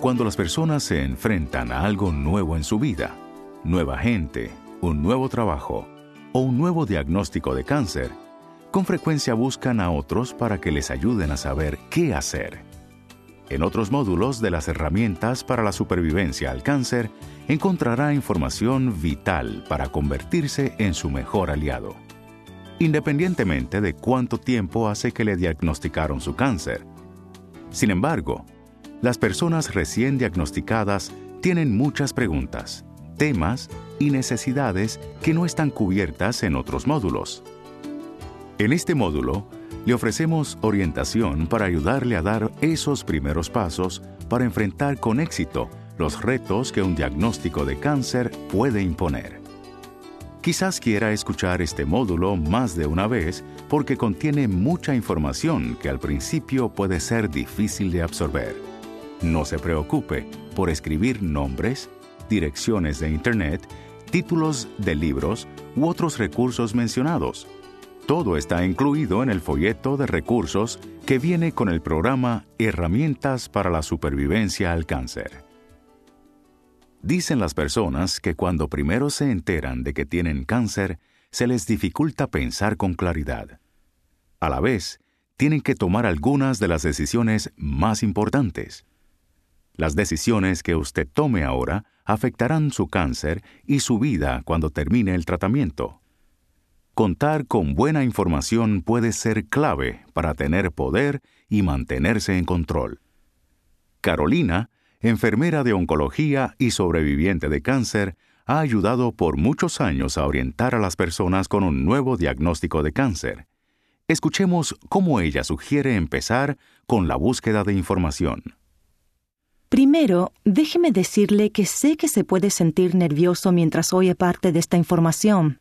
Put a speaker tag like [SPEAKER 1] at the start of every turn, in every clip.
[SPEAKER 1] Cuando las personas se enfrentan a algo nuevo en su vida, nueva gente, un nuevo trabajo o un nuevo diagnóstico de cáncer, con frecuencia buscan a otros para que les ayuden a saber qué hacer. En otros módulos de las herramientas para la supervivencia al cáncer, encontrará información vital para convertirse en su mejor aliado. Independientemente de cuánto tiempo hace que le diagnosticaron su cáncer. Sin embargo, las personas recién diagnosticadas tienen muchas preguntas, temas y necesidades que no están cubiertas en otros módulos. En este módulo, le ofrecemos orientación para ayudarle a dar esos primeros pasos para enfrentar con éxito los retos que un diagnóstico de cáncer puede imponer. Quizás quiera escuchar este módulo más de una vez porque contiene mucha información que al principio puede ser difícil de absorber. No se preocupe por escribir nombres, direcciones de Internet, títulos de libros u otros recursos mencionados todo está incluido en el folleto de recursos que viene con el programa Herramientas para la Supervivencia al Cáncer. Dicen las personas que cuando primero se enteran de que tienen cáncer, se les dificulta pensar con claridad. A la vez, tienen que tomar algunas de las decisiones más importantes. Las decisiones que usted tome ahora afectarán su cáncer y su vida cuando termine el tratamiento. Contar con buena información puede ser clave para tener poder y mantenerse en control. Carolina, enfermera de oncología y sobreviviente de cáncer, ha ayudado por muchos años a orientar a las personas con un nuevo diagnóstico de cáncer. Escuchemos cómo ella sugiere empezar con la búsqueda de información.
[SPEAKER 2] Primero, déjeme decirle que sé que se puede sentir nervioso mientras oye parte de esta información.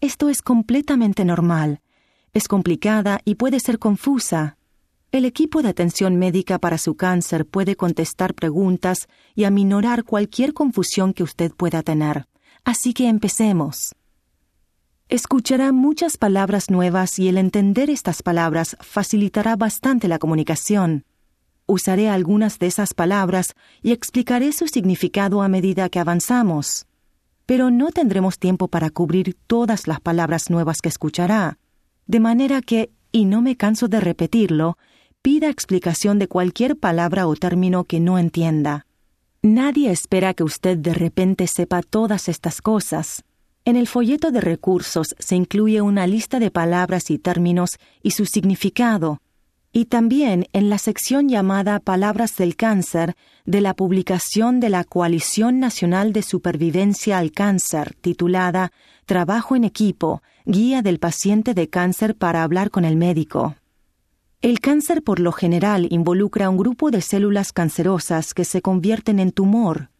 [SPEAKER 2] Esto es completamente normal. Es complicada y puede ser confusa. El equipo de atención médica para su cáncer puede contestar preguntas y aminorar cualquier confusión que usted pueda tener. Así que empecemos. Escuchará muchas palabras nuevas y el entender estas palabras facilitará bastante la comunicación. Usaré algunas de esas palabras y explicaré su significado a medida que avanzamos pero no tendremos tiempo para cubrir todas las palabras nuevas que escuchará. De manera que, y no me canso de repetirlo, pida explicación de cualquier palabra o término que no entienda. Nadie espera que usted de repente sepa todas estas cosas. En el folleto de recursos se incluye una lista de palabras y términos y su significado, y también en la sección llamada Palabras del Cáncer de la publicación de la Coalición Nacional de Supervivencia al Cáncer, titulada Trabajo en equipo, Guía del paciente de cáncer para hablar con el médico. El cáncer por lo general involucra un grupo de células cancerosas que se convierten en tumor.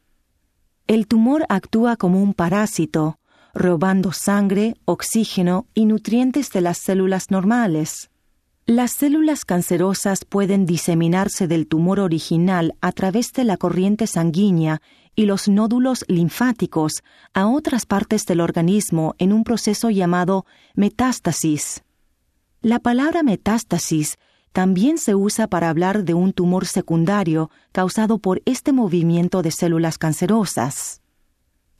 [SPEAKER 2] El tumor actúa como un parásito, robando sangre, oxígeno y nutrientes de las células normales. Las células cancerosas pueden diseminarse del tumor original a través de la corriente sanguínea y los nódulos linfáticos a otras partes del organismo en un proceso llamado metástasis. La palabra metástasis también se usa para hablar de un tumor secundario causado por este movimiento de células cancerosas.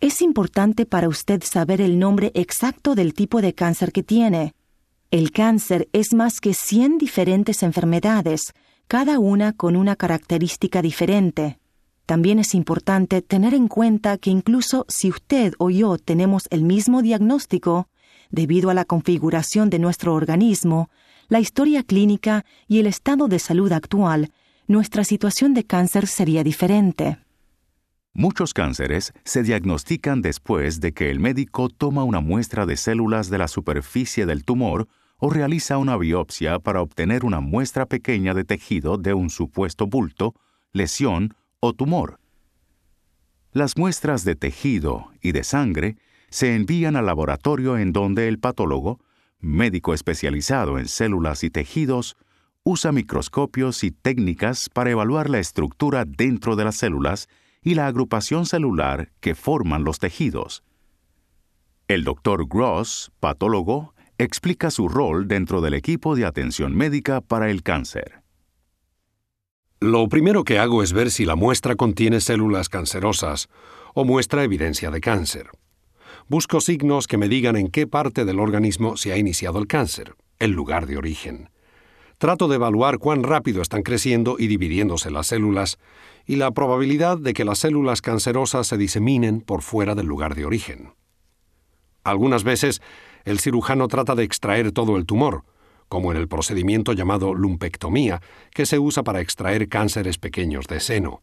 [SPEAKER 2] Es importante para usted saber el nombre exacto del tipo de cáncer que tiene, el cáncer es más que 100 diferentes enfermedades, cada una con una característica diferente. También es importante tener en cuenta que incluso si usted o yo tenemos el mismo diagnóstico, debido a la configuración de nuestro organismo, la historia clínica y el estado de salud actual, nuestra situación de cáncer sería diferente.
[SPEAKER 1] Muchos cánceres se diagnostican después de que el médico toma una muestra de células de la superficie del tumor o realiza una biopsia para obtener una muestra pequeña de tejido de un supuesto bulto, lesión o tumor. Las muestras de tejido y de sangre se envían al laboratorio en donde el patólogo, médico especializado en células y tejidos, usa microscopios y técnicas para evaluar la estructura dentro de las células y la agrupación celular que forman los tejidos. El doctor Gross, patólogo, explica su rol dentro del equipo de atención médica para el cáncer.
[SPEAKER 3] Lo primero que hago es ver si la muestra contiene células cancerosas o muestra evidencia de cáncer. Busco signos que me digan en qué parte del organismo se ha iniciado el cáncer, el lugar de origen. Trato de evaluar cuán rápido están creciendo y dividiéndose las células y la probabilidad de que las células cancerosas se diseminen por fuera del lugar de origen. Algunas veces, el cirujano trata de extraer todo el tumor, como en el procedimiento llamado lumpectomía, que se usa para extraer cánceres pequeños de seno.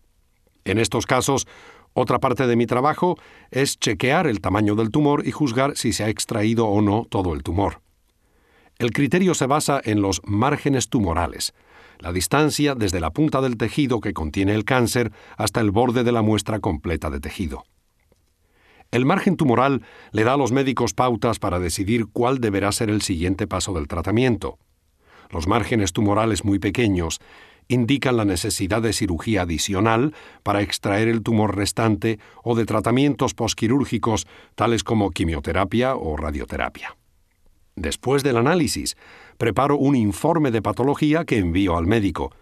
[SPEAKER 3] En estos casos, otra parte de mi trabajo es chequear el tamaño del tumor y juzgar si se ha extraído o no todo el tumor. El criterio se basa en los márgenes tumorales, la distancia desde la punta del tejido que contiene el cáncer hasta el borde de la muestra completa de tejido. El margen tumoral le da a los médicos pautas para decidir cuál deberá ser el siguiente paso del tratamiento. Los márgenes tumorales muy pequeños indican la necesidad de cirugía adicional para extraer el tumor restante o de tratamientos posquirúrgicos tales como quimioterapia o radioterapia. Después del análisis, preparo un informe de patología que envío al médico.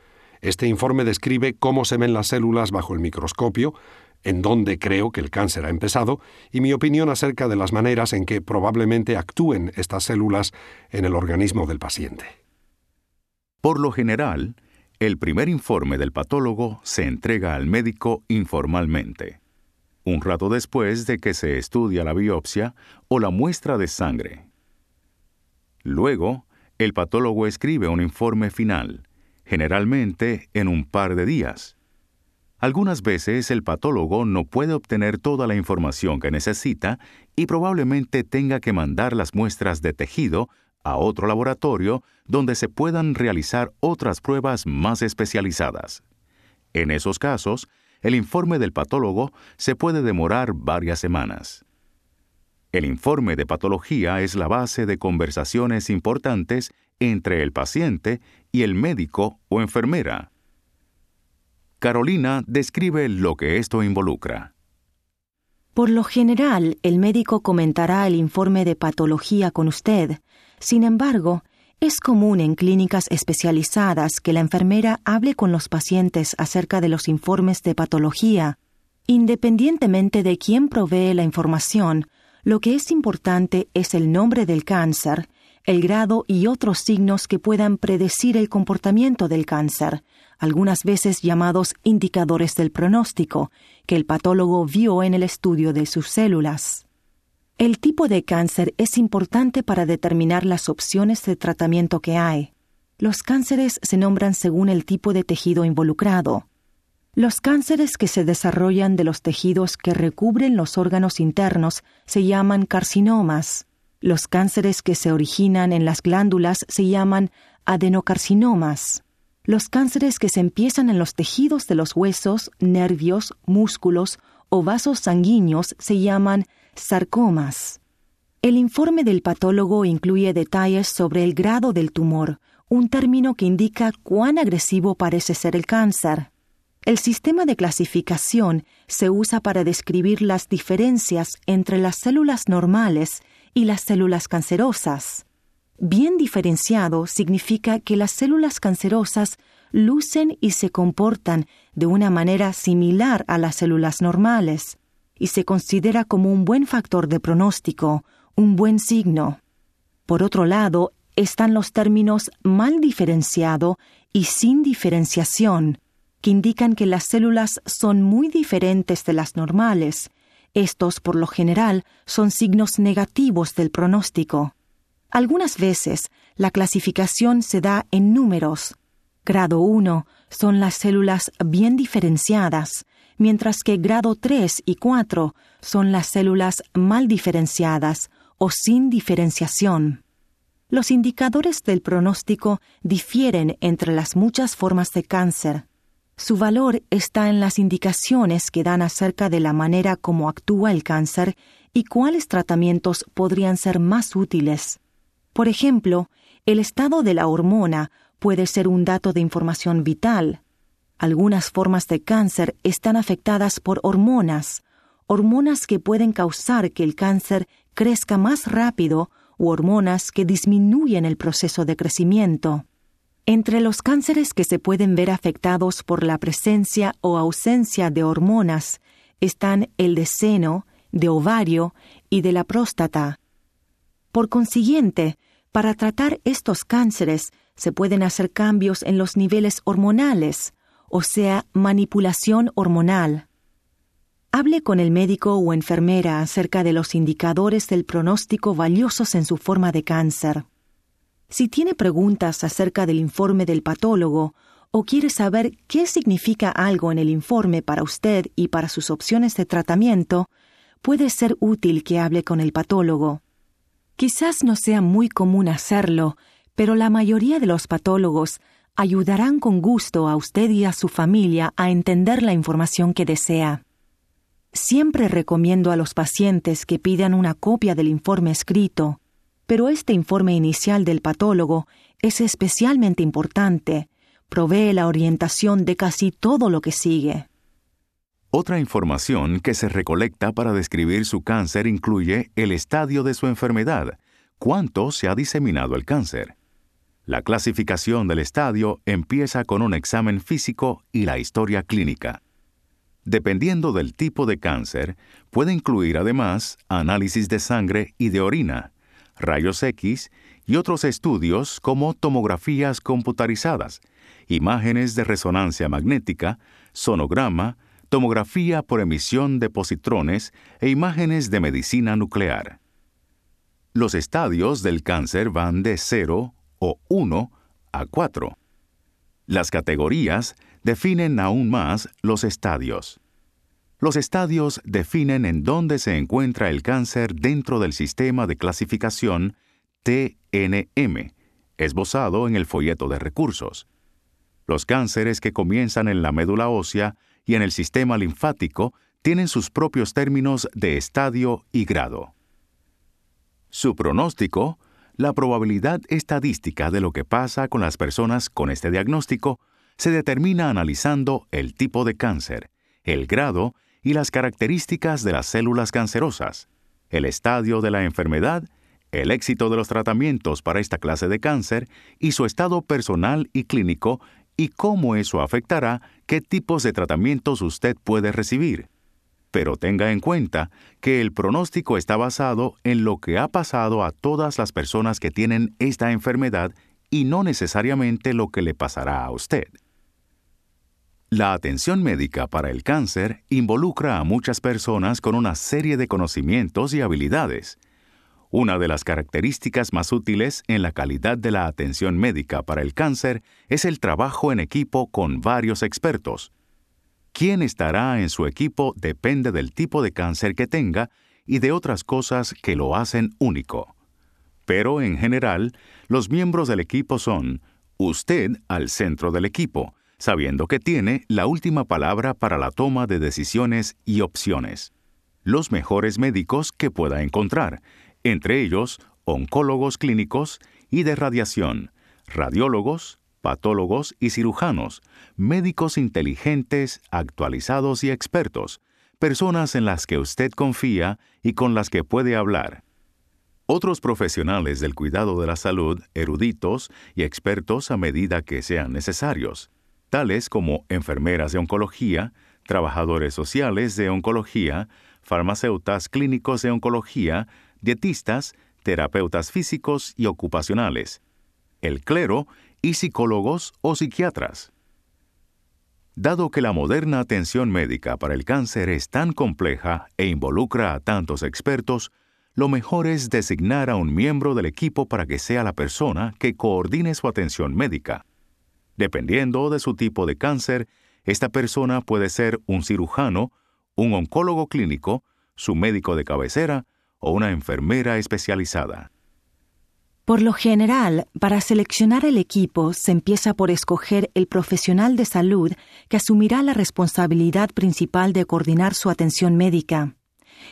[SPEAKER 3] Este informe describe cómo se ven las células bajo el microscopio, en dónde creo que el cáncer ha empezado y mi opinión acerca de las maneras en que probablemente actúen estas células en el organismo del paciente.
[SPEAKER 1] Por lo general, el primer informe del patólogo se entrega al médico informalmente, un rato después de que se estudia la biopsia o la muestra de sangre. Luego, el patólogo escribe un informe final, generalmente en un par de días. Algunas veces el patólogo no puede obtener toda la información que necesita y probablemente tenga que mandar las muestras de tejido a otro laboratorio donde se puedan realizar otras pruebas más especializadas. En esos casos, el informe del patólogo se puede demorar varias semanas. El informe de patología es la base de conversaciones importantes entre el paciente y el médico o enfermera. Carolina describe lo que esto involucra.
[SPEAKER 2] Por lo general, el médico comentará el informe de patología con usted. Sin embargo, es común en clínicas especializadas que la enfermera hable con los pacientes acerca de los informes de patología. Independientemente de quién provee la información, lo que es importante es el nombre del cáncer, el grado y otros signos que puedan predecir el comportamiento del cáncer, algunas veces llamados indicadores del pronóstico, que el patólogo vio en el estudio de sus células. El tipo de cáncer es importante para determinar las opciones de tratamiento que hay. Los cánceres se nombran según el tipo de tejido involucrado. Los cánceres que se desarrollan de los tejidos que recubren los órganos internos se llaman carcinomas. Los cánceres que se originan en las glándulas se llaman adenocarcinomas. Los cánceres que se empiezan en los tejidos de los huesos, nervios, músculos o vasos sanguíneos se llaman sarcomas. El informe del patólogo incluye detalles sobre el grado del tumor, un término que indica cuán agresivo parece ser el cáncer. El sistema de clasificación se usa para describir las diferencias entre las células normales y las células cancerosas. Bien diferenciado significa que las células cancerosas lucen y se comportan de una manera similar a las células normales, y se considera como un buen factor de pronóstico, un buen signo. Por otro lado, están los términos mal diferenciado y sin diferenciación, que indican que las células son muy diferentes de las normales. Estos, por lo general, son signos negativos del pronóstico. Algunas veces, la clasificación se da en números. Grado 1 son las células bien diferenciadas, mientras que grado 3 y 4 son las células mal diferenciadas o sin diferenciación. Los indicadores del pronóstico difieren entre las muchas formas de cáncer. Su valor está en las indicaciones que dan acerca de la manera como actúa el cáncer y cuáles tratamientos podrían ser más útiles. Por ejemplo, el estado de la hormona puede ser un dato de información vital. Algunas formas de cáncer están afectadas por hormonas, hormonas que pueden causar que el cáncer crezca más rápido o hormonas que disminuyen el proceso de crecimiento. Entre los cánceres que se pueden ver afectados por la presencia o ausencia de hormonas están el de seno, de ovario y de la próstata. Por consiguiente, para tratar estos cánceres se pueden hacer cambios en los niveles hormonales, o sea, manipulación hormonal. Hable con el médico o enfermera acerca de los indicadores del pronóstico valiosos en su forma de cáncer. Si tiene preguntas acerca del informe del patólogo o quiere saber qué significa algo en el informe para usted y para sus opciones de tratamiento, puede ser útil que hable con el patólogo. Quizás no sea muy común hacerlo, pero la mayoría de los patólogos ayudarán con gusto a usted y a su familia a entender la información que desea. Siempre recomiendo a los pacientes que pidan una copia del informe escrito, pero este informe inicial del patólogo es especialmente importante, provee la orientación de casi todo lo que sigue.
[SPEAKER 1] Otra información que se recolecta para describir su cáncer incluye el estadio de su enfermedad, cuánto se ha diseminado el cáncer. La clasificación del estadio empieza con un examen físico y la historia clínica. Dependiendo del tipo de cáncer, puede incluir además análisis de sangre y de orina, rayos X y otros estudios como tomografías computarizadas, imágenes de resonancia magnética, sonograma, tomografía por emisión de positrones e imágenes de medicina nuclear. Los estadios del cáncer van de 0 o 1 a 4. Las categorías definen aún más los estadios. Los estadios definen en dónde se encuentra el cáncer dentro del sistema de clasificación TNM, esbozado en el folleto de recursos. Los cánceres que comienzan en la médula ósea y en el sistema linfático tienen sus propios términos de estadio y grado. Su pronóstico, la probabilidad estadística de lo que pasa con las personas con este diagnóstico, se determina analizando el tipo de cáncer, el grado y las características de las células cancerosas, el estadio de la enfermedad, el éxito de los tratamientos para esta clase de cáncer y su estado personal y clínico y cómo eso afectará qué tipos de tratamientos usted puede recibir. Pero tenga en cuenta que el pronóstico está basado en lo que ha pasado a todas las personas que tienen esta enfermedad y no necesariamente lo que le pasará a usted. La atención médica para el cáncer involucra a muchas personas con una serie de conocimientos y habilidades. Una de las características más útiles en la calidad de la atención médica para el cáncer es el trabajo en equipo con varios expertos. Quién estará en su equipo depende del tipo de cáncer que tenga y de otras cosas que lo hacen único. Pero en general, los miembros del equipo son usted al centro del equipo, sabiendo que tiene la última palabra para la toma de decisiones y opciones. Los mejores médicos que pueda encontrar, entre ellos oncólogos clínicos y de radiación, radiólogos, patólogos y cirujanos, médicos inteligentes, actualizados y expertos, personas en las que usted confía y con las que puede hablar. Otros profesionales del cuidado de la salud, eruditos y expertos a medida que sean necesarios tales como enfermeras de oncología, trabajadores sociales de oncología, farmacéutas clínicos de oncología, dietistas, terapeutas físicos y ocupacionales, el clero y psicólogos o psiquiatras. Dado que la moderna atención médica para el cáncer es tan compleja e involucra a tantos expertos, lo mejor es designar a un miembro del equipo para que sea la persona que coordine su atención médica. Dependiendo de su tipo de cáncer, esta persona puede ser un cirujano, un oncólogo clínico, su médico de cabecera o una enfermera especializada.
[SPEAKER 2] Por lo general, para seleccionar el equipo se empieza por escoger el profesional de salud que asumirá la responsabilidad principal de coordinar su atención médica.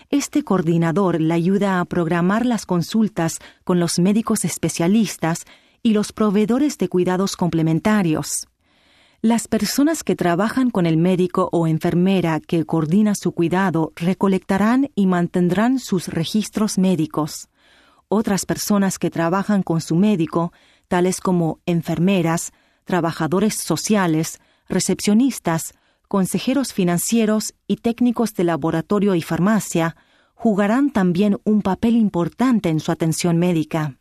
[SPEAKER 2] Este coordinador le ayuda a programar las consultas con los médicos especialistas y los proveedores de cuidados complementarios. Las personas que trabajan con el médico o enfermera que coordina su cuidado recolectarán y mantendrán sus registros médicos. Otras personas que trabajan con su médico tales como enfermeras, trabajadores sociales, recepcionistas, consejeros financieros y técnicos de laboratorio y farmacia, jugarán también un papel importante en su atención médica.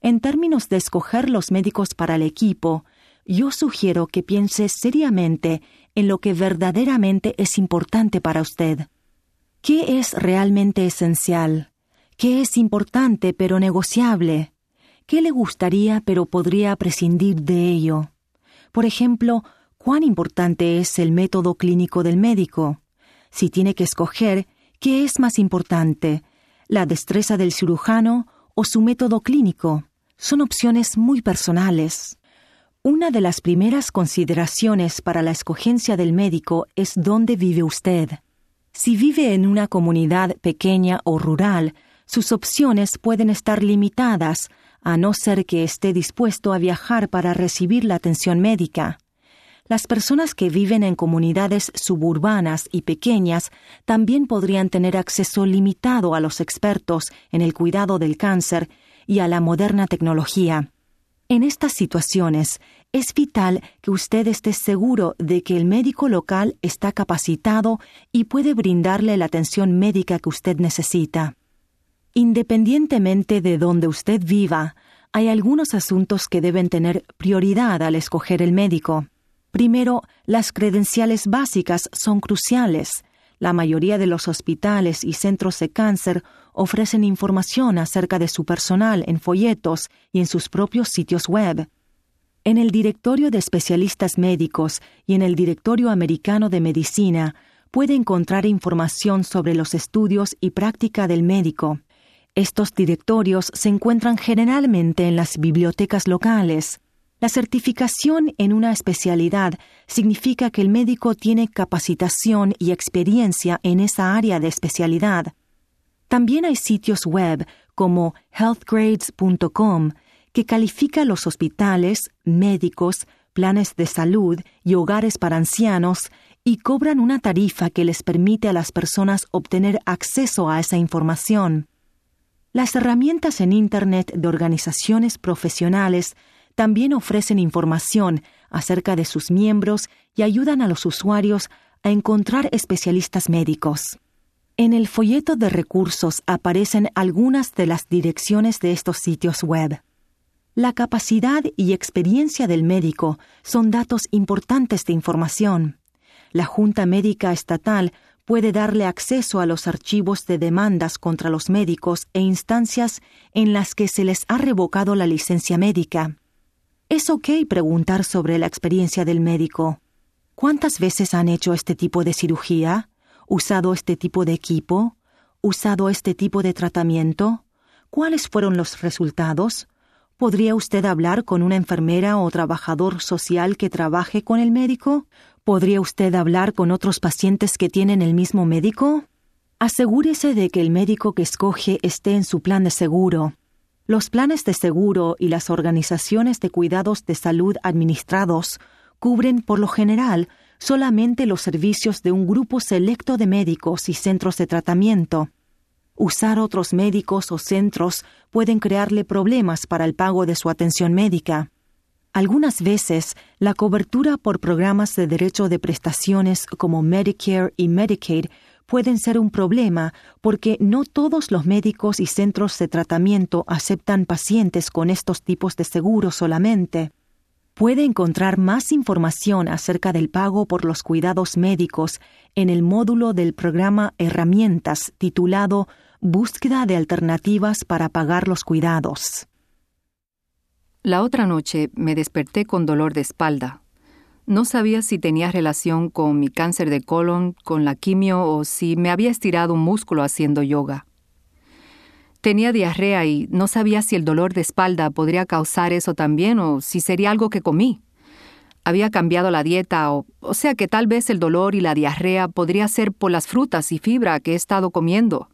[SPEAKER 2] En términos de escoger los médicos para el equipo, yo sugiero que piense seriamente en lo que verdaderamente es importante para usted. ¿Qué es realmente esencial? ¿Qué es importante pero negociable? ¿Qué le gustaría pero podría prescindir de ello? Por ejemplo, ¿cuán importante es el método clínico del médico? Si tiene que escoger, ¿qué es más importante? ¿La destreza del cirujano o su método clínico? Son opciones muy personales. Una de las primeras consideraciones para la escogencia del médico es dónde vive usted. Si vive en una comunidad pequeña o rural, sus opciones pueden estar limitadas, a no ser que esté dispuesto a viajar para recibir la atención médica. Las personas que viven en comunidades suburbanas y pequeñas también podrían tener acceso limitado a los expertos en el cuidado del cáncer y a la moderna tecnología. En estas situaciones, es vital que usted esté seguro de que el médico local está capacitado y puede brindarle la atención médica que usted necesita. Independientemente de donde usted viva, hay algunos asuntos que deben tener prioridad al escoger el médico. Primero, las credenciales básicas son cruciales. La mayoría de los hospitales y centros de cáncer ofrecen información acerca de su personal en folletos y en sus propios sitios web. En el Directorio de Especialistas Médicos y en el Directorio Americano de Medicina puede encontrar información sobre los estudios y práctica del médico. Estos directorios se encuentran generalmente en las bibliotecas locales. La certificación en una especialidad significa que el médico tiene capacitación y experiencia en esa área de especialidad. También hay sitios web como healthgrades.com que califica los hospitales, médicos, planes de salud y hogares para ancianos y cobran una tarifa que les permite a las personas obtener acceso a esa información. Las herramientas en Internet de organizaciones profesionales también ofrecen información acerca de sus miembros y ayudan a los usuarios a encontrar especialistas médicos. En el folleto de recursos aparecen algunas de las direcciones de estos sitios web. La capacidad y experiencia del médico son datos importantes de información. La Junta Médica Estatal puede darle acceso a los archivos de demandas contra los médicos e instancias en las que se les ha revocado la licencia médica. Es ok preguntar sobre la experiencia del médico. ¿Cuántas veces han hecho este tipo de cirugía? usado este tipo de equipo? ¿Usado este tipo de tratamiento? ¿Cuáles fueron los resultados? ¿Podría usted hablar con una enfermera o trabajador social que trabaje con el médico? ¿Podría usted hablar con otros pacientes que tienen el mismo médico? Asegúrese de que el médico que escoge esté en su plan de seguro. Los planes de seguro y las organizaciones de cuidados de salud administrados cubren, por lo general, solamente los servicios de un grupo selecto de médicos y centros de tratamiento. Usar otros médicos o centros pueden crearle problemas para el pago de su atención médica. Algunas veces, la cobertura por programas de derecho de prestaciones como Medicare y Medicaid pueden ser un problema porque no todos los médicos y centros de tratamiento aceptan pacientes con estos tipos de seguros solamente. Puede encontrar más información acerca del pago por los cuidados médicos en el módulo del programa Herramientas titulado Búsqueda de alternativas para pagar los cuidados.
[SPEAKER 4] La otra noche me desperté con dolor de espalda. No sabía si tenía relación con mi cáncer de colon, con la quimio o si me había estirado un músculo haciendo yoga. Tenía diarrea y no sabía si el dolor de espalda podría causar eso también o si sería algo que comí. Había cambiado la dieta o, o sea que tal vez el dolor y la diarrea podría ser por las frutas y fibra que he estado comiendo.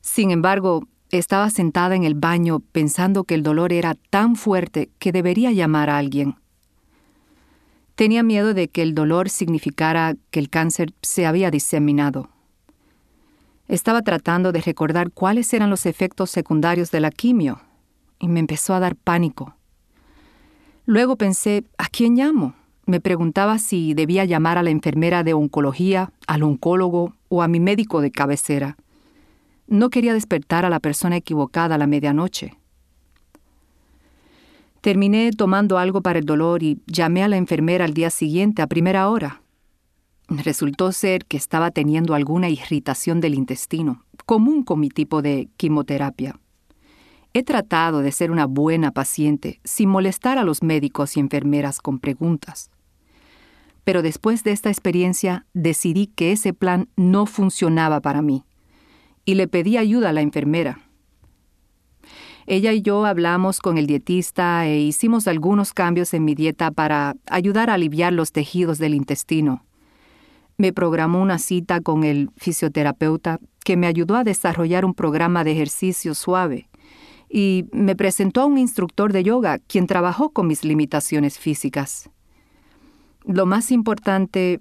[SPEAKER 4] Sin embargo, estaba sentada en el baño pensando que el dolor era tan fuerte que debería llamar a alguien. Tenía miedo de que el dolor significara que el cáncer se había diseminado. Estaba tratando de recordar cuáles eran los efectos secundarios de la quimio y me empezó a dar pánico. Luego pensé, ¿a quién llamo? Me preguntaba si debía llamar a la enfermera de oncología, al oncólogo o a mi médico de cabecera. No quería despertar a la persona equivocada a la medianoche. Terminé tomando algo para el dolor y llamé a la enfermera al día siguiente a primera hora. Resultó ser que estaba teniendo alguna irritación del intestino, común con mi tipo de quimioterapia. He tratado de ser una buena paciente sin molestar a los médicos y enfermeras con preguntas. Pero después de esta experiencia decidí que ese plan no funcionaba para mí y le pedí ayuda a la enfermera. Ella y yo hablamos con el dietista e hicimos algunos cambios en mi dieta para ayudar a aliviar los tejidos del intestino. Me programó una cita con el fisioterapeuta que me ayudó a desarrollar un programa de ejercicio suave y me presentó a un instructor de yoga quien trabajó con mis limitaciones físicas. Lo más importante,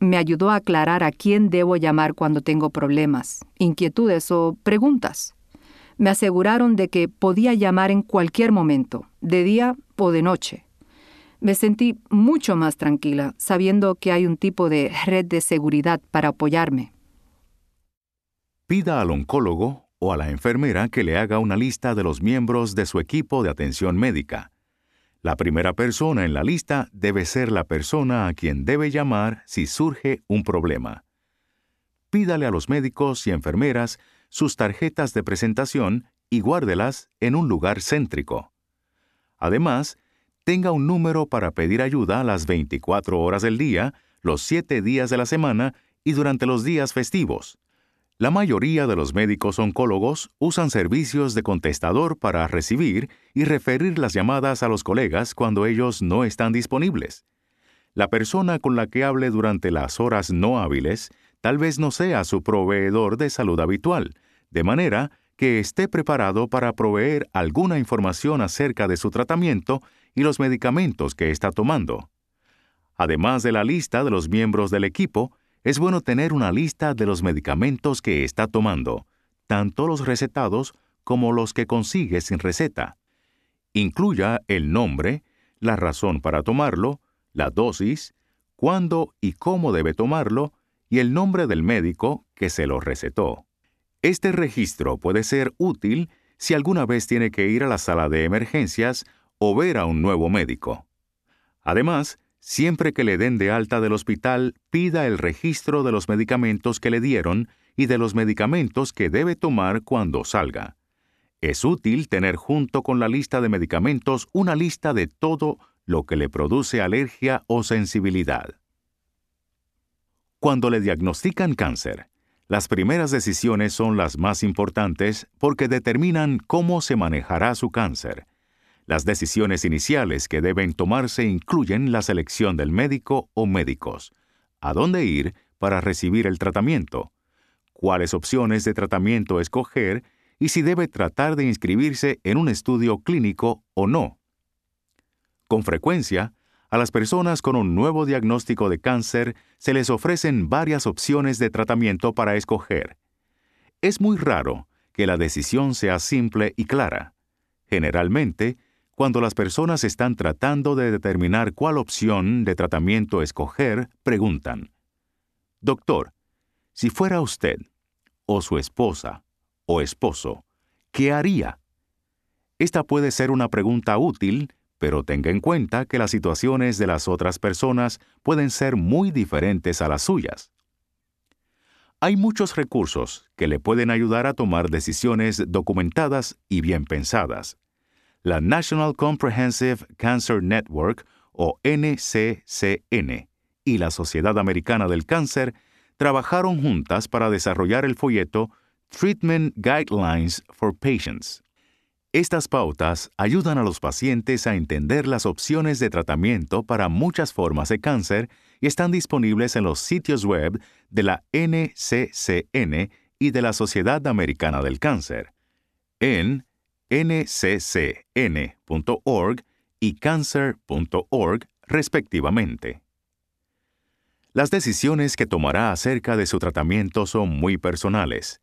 [SPEAKER 4] me ayudó a aclarar a quién debo llamar cuando tengo problemas, inquietudes o preguntas. Me aseguraron de que podía llamar en cualquier momento, de día o de noche. Me sentí mucho más tranquila sabiendo que hay un tipo de red de seguridad para apoyarme.
[SPEAKER 1] Pida al oncólogo o a la enfermera que le haga una lista de los miembros de su equipo de atención médica. La primera persona en la lista debe ser la persona a quien debe llamar si surge un problema. Pídale a los médicos y enfermeras sus tarjetas de presentación y guárdelas en un lugar céntrico. Además, tenga un número para pedir ayuda a las 24 horas del día, los 7 días de la semana y durante los días festivos. La mayoría de los médicos oncólogos usan servicios de contestador para recibir y referir las llamadas a los colegas cuando ellos no están disponibles. La persona con la que hable durante las horas no hábiles tal vez no sea su proveedor de salud habitual, de manera que esté preparado para proveer alguna información acerca de su tratamiento y los medicamentos que está tomando. Además de la lista de los miembros del equipo, es bueno tener una lista de los medicamentos que está tomando, tanto los recetados como los que consigue sin receta. Incluya el nombre, la razón para tomarlo, la dosis, cuándo y cómo debe tomarlo y el nombre del médico que se lo recetó. Este registro puede ser útil si alguna vez tiene que ir a la sala de emergencias o ver a un nuevo médico. Además, Siempre que le den de alta del hospital, pida el registro de los medicamentos que le dieron y de los medicamentos que debe tomar cuando salga. Es útil tener junto con la lista de medicamentos una lista de todo lo que le produce alergia o sensibilidad. Cuando le diagnostican cáncer, las primeras decisiones son las más importantes porque determinan cómo se manejará su cáncer las decisiones iniciales que deben tomarse incluyen la selección del médico o médicos, a dónde ir para recibir el tratamiento, cuáles opciones de tratamiento escoger y si debe tratar de inscribirse en un estudio clínico o no. Con frecuencia, a las personas con un nuevo diagnóstico de cáncer se les ofrecen varias opciones de tratamiento para escoger. Es muy raro que la decisión sea simple y clara. Generalmente, cuando las personas están tratando de determinar cuál opción de tratamiento escoger, preguntan, Doctor, si fuera usted, o su esposa, o esposo, ¿qué haría? Esta puede ser una pregunta útil, pero tenga en cuenta que las situaciones de las otras personas pueden ser muy diferentes a las suyas. Hay muchos recursos que le pueden ayudar a tomar decisiones documentadas y bien pensadas la National Comprehensive Cancer Network, o NCCN, y la Sociedad Americana del Cáncer trabajaron juntas para desarrollar el folleto Treatment Guidelines for Patients. Estas pautas ayudan a los pacientes a entender las opciones de tratamiento para muchas formas de cáncer y están disponibles en los sitios web de la NCCN y de la Sociedad Americana del Cáncer. En nccn.org y cancer.org, respectivamente. Las decisiones que tomará acerca de su tratamiento son muy personales.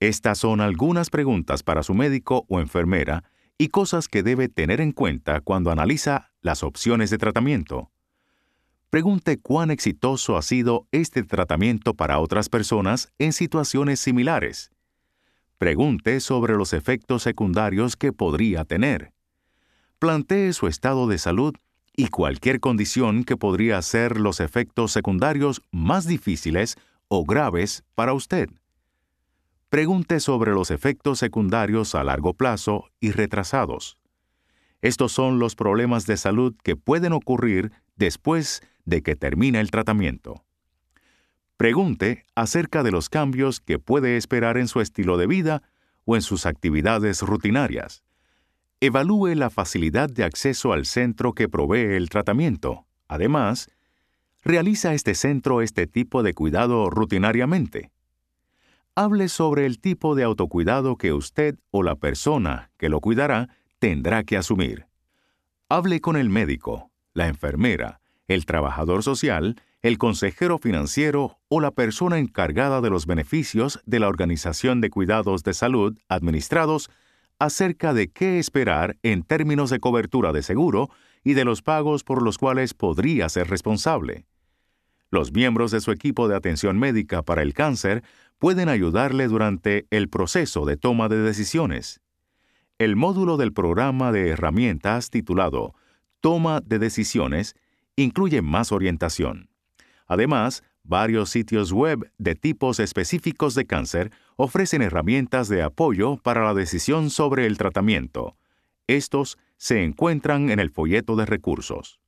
[SPEAKER 1] Estas son algunas preguntas para su médico o enfermera y cosas que debe tener en cuenta cuando analiza las opciones de tratamiento. Pregunte cuán exitoso ha sido este tratamiento para otras personas en situaciones similares. Pregunte sobre los efectos secundarios que podría tener. Plantee su estado de salud y cualquier condición que podría hacer los efectos secundarios más difíciles o graves para usted. Pregunte sobre los efectos secundarios a largo plazo y retrasados. Estos son los problemas de salud que pueden ocurrir después de que termine el tratamiento. Pregunte acerca de los cambios que puede esperar en su estilo de vida o en sus actividades rutinarias. Evalúe la facilidad de acceso al centro que provee el tratamiento. Además, ¿realiza este centro este tipo de cuidado rutinariamente? hable sobre el tipo de autocuidado que usted o la persona que lo cuidará tendrá que asumir. Hable con el médico, la enfermera, el trabajador social, el consejero financiero o la persona encargada de los beneficios de la Organización de Cuidados de Salud administrados acerca de qué esperar en términos de cobertura de seguro y de los pagos por los cuales podría ser responsable. Los miembros de su equipo de atención médica para el cáncer pueden ayudarle durante el proceso de toma de decisiones. El módulo del programa de herramientas titulado Toma de Decisiones incluye más orientación. Además, varios sitios web de tipos específicos de cáncer ofrecen herramientas de apoyo para la decisión sobre el tratamiento. Estos se encuentran en el folleto de recursos.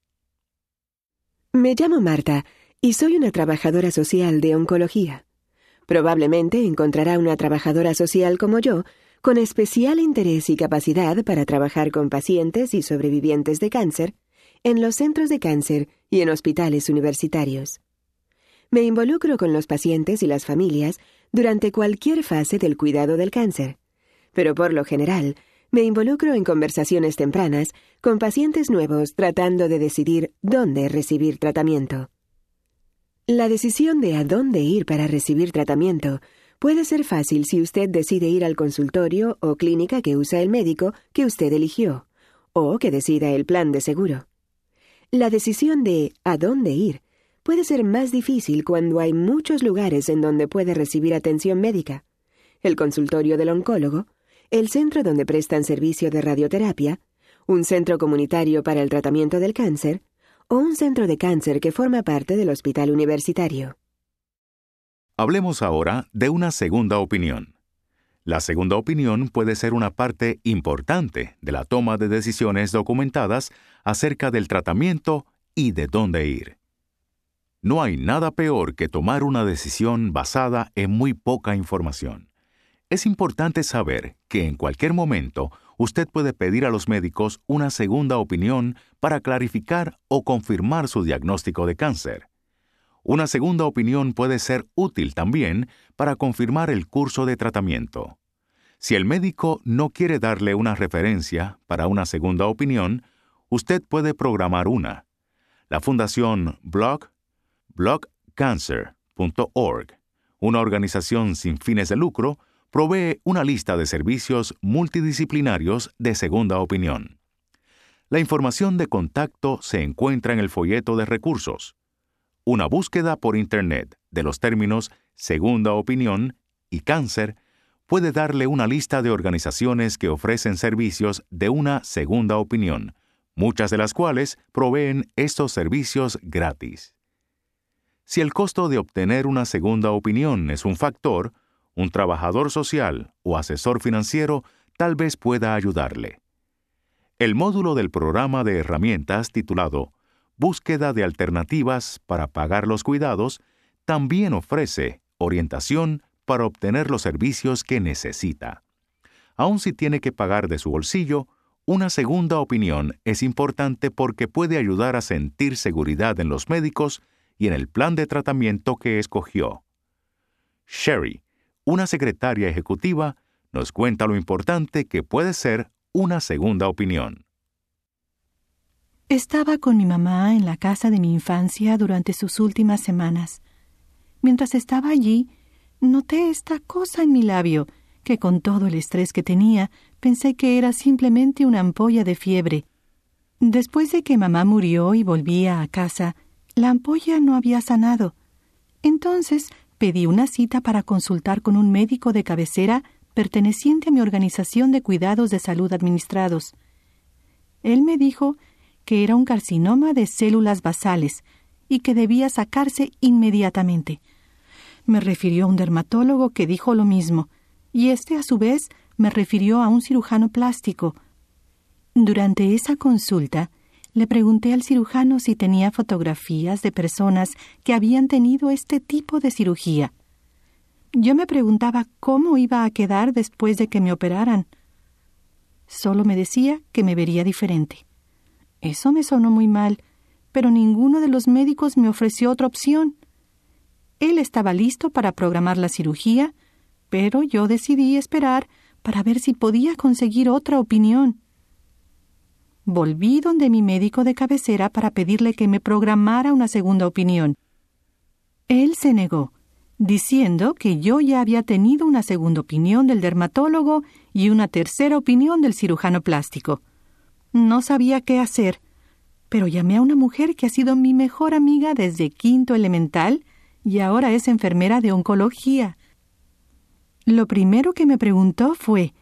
[SPEAKER 5] Me llamo Marta y soy una trabajadora social de oncología. Probablemente encontrará una trabajadora social como yo, con especial interés y capacidad para trabajar con pacientes y sobrevivientes de cáncer, en los centros de cáncer y en hospitales universitarios. Me involucro con los pacientes y las familias durante cualquier fase del cuidado del cáncer, pero por lo general me involucro en conversaciones tempranas con pacientes nuevos tratando de decidir dónde recibir tratamiento. La decisión de a dónde ir para recibir tratamiento puede ser fácil si usted decide ir al consultorio o clínica que usa el médico que usted eligió, o que decida el plan de seguro. La decisión de a dónde ir puede ser más difícil cuando hay muchos lugares en donde puede recibir atención médica. El consultorio del oncólogo, el centro donde prestan servicio de radioterapia, un centro comunitario para el tratamiento del cáncer, o un centro de cáncer que forma parte del hospital universitario.
[SPEAKER 1] Hablemos ahora de una segunda opinión. La segunda opinión puede ser una parte importante de la toma de decisiones documentadas acerca del tratamiento y de dónde ir. No hay nada peor que tomar una decisión basada en muy poca información. Es importante saber que en cualquier momento usted puede pedir a los médicos una segunda opinión para clarificar o confirmar su diagnóstico de cáncer. Una segunda opinión puede ser útil también para confirmar el curso de tratamiento. Si el médico no quiere darle una referencia para una segunda opinión, usted puede programar una. La Fundación Blog, blogcancer.org, una organización sin fines de lucro, provee una lista de servicios multidisciplinarios de segunda opinión. La información de contacto se encuentra en el folleto de recursos. Una búsqueda por Internet de los términos segunda opinión y cáncer puede darle una lista de organizaciones que ofrecen servicios de una segunda opinión, muchas de las cuales proveen estos servicios gratis. Si el costo de obtener una segunda opinión es un factor, un trabajador social o asesor financiero tal vez pueda ayudarle. El módulo del programa de herramientas titulado Búsqueda de alternativas para pagar los cuidados también ofrece orientación para obtener los servicios que necesita. Aun si tiene que pagar de su bolsillo, una segunda opinión es importante porque puede ayudar a sentir seguridad en los médicos y en el plan de tratamiento que escogió. Sherry una secretaria ejecutiva nos cuenta lo importante que puede ser una segunda opinión.
[SPEAKER 6] Estaba con mi mamá en la casa de mi infancia durante sus últimas semanas. Mientras estaba allí, noté esta cosa en mi labio que con todo el estrés que tenía, pensé que era simplemente una ampolla de fiebre. Después de que mamá murió y volvía a casa, la ampolla no había sanado. Entonces pedí una cita para consultar con un médico de cabecera perteneciente a mi organización de cuidados de salud administrados. Él me dijo que era un carcinoma de células basales y que debía sacarse inmediatamente. Me refirió a un dermatólogo que dijo lo mismo, y este a su vez me refirió a un cirujano plástico. Durante esa consulta, le pregunté al cirujano si tenía fotografías de personas que habían tenido este tipo de cirugía. Yo me preguntaba cómo iba a quedar después de que me operaran. Solo me decía que me vería diferente. Eso me sonó muy mal, pero ninguno de los médicos me ofreció otra opción. Él estaba listo para programar la cirugía, pero yo decidí esperar para ver si podía conseguir otra opinión. Volví donde mi médico de cabecera para pedirle que me programara una segunda opinión. Él se negó, diciendo que yo ya había tenido una segunda opinión del dermatólogo y una tercera opinión del cirujano plástico. No sabía qué hacer, pero llamé a una mujer que ha sido mi mejor amiga desde quinto elemental y ahora es enfermera de oncología. Lo primero que me preguntó fue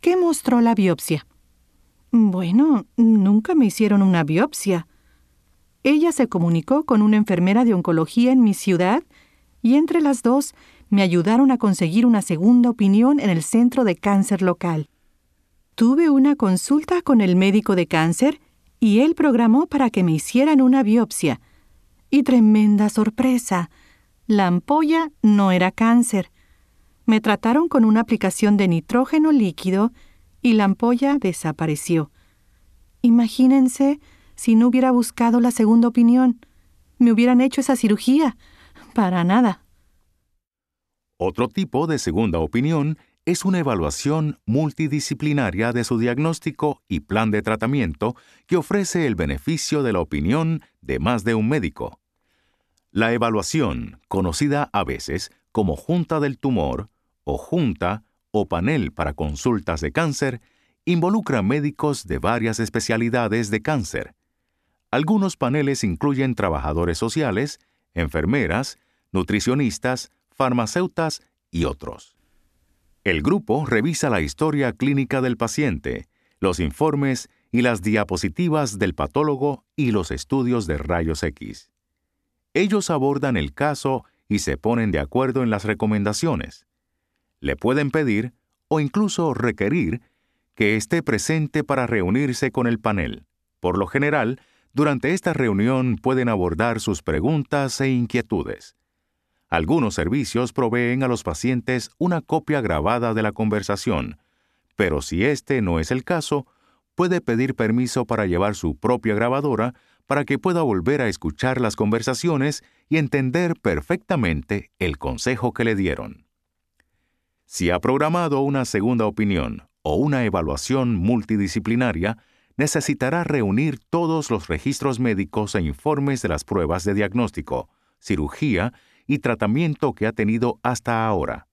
[SPEAKER 6] ¿qué mostró la biopsia? Bueno, nunca me hicieron una biopsia. Ella se comunicó con una enfermera de oncología en mi ciudad y entre las dos me ayudaron a conseguir una segunda opinión en el centro de cáncer local. Tuve una consulta con el médico de cáncer y él programó para que me hicieran una biopsia. Y tremenda sorpresa. La ampolla no era cáncer. Me trataron con una aplicación de nitrógeno líquido y la ampolla desapareció. Imagínense si no hubiera buscado la segunda opinión. Me hubieran hecho esa cirugía. Para nada.
[SPEAKER 1] Otro tipo de segunda opinión es una evaluación multidisciplinaria de su diagnóstico y plan de tratamiento que ofrece el beneficio de la opinión de más de un médico. La evaluación, conocida a veces como Junta del Tumor o Junta o Panel para Consultas de Cáncer, involucra médicos de varias especialidades de cáncer. Algunos paneles incluyen trabajadores sociales, enfermeras, nutricionistas, farmacéutas y otros. El grupo revisa la historia clínica del paciente, los informes y las diapositivas del patólogo y los estudios de rayos X. Ellos abordan el caso y se ponen de acuerdo en las recomendaciones. Le pueden pedir o incluso requerir que esté presente para reunirse con el panel. Por lo general, durante esta reunión pueden abordar sus preguntas e inquietudes. Algunos servicios proveen a los pacientes una copia grabada de la conversación, pero si este no es el caso, puede pedir permiso para llevar su propia grabadora para que pueda volver a escuchar las conversaciones y entender perfectamente el consejo que le dieron. Si ha programado una segunda opinión o una evaluación multidisciplinaria, necesitará reunir todos los registros médicos e informes de las pruebas de diagnóstico, cirugía y tratamiento que ha tenido hasta ahora.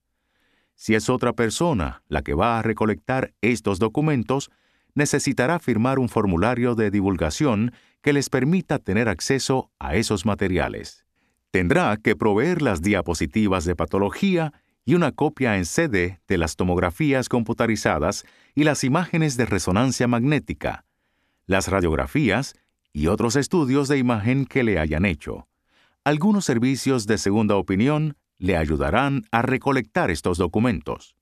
[SPEAKER 1] Si es otra persona la que va a recolectar estos documentos, necesitará firmar un formulario de divulgación que les permita tener acceso a esos materiales. Tendrá que proveer las diapositivas de patología y una copia en CD de las tomografías computarizadas y las imágenes de resonancia magnética, las radiografías y otros estudios de imagen que le hayan hecho. Algunos servicios de segunda opinión le ayudarán a recolectar estos documentos.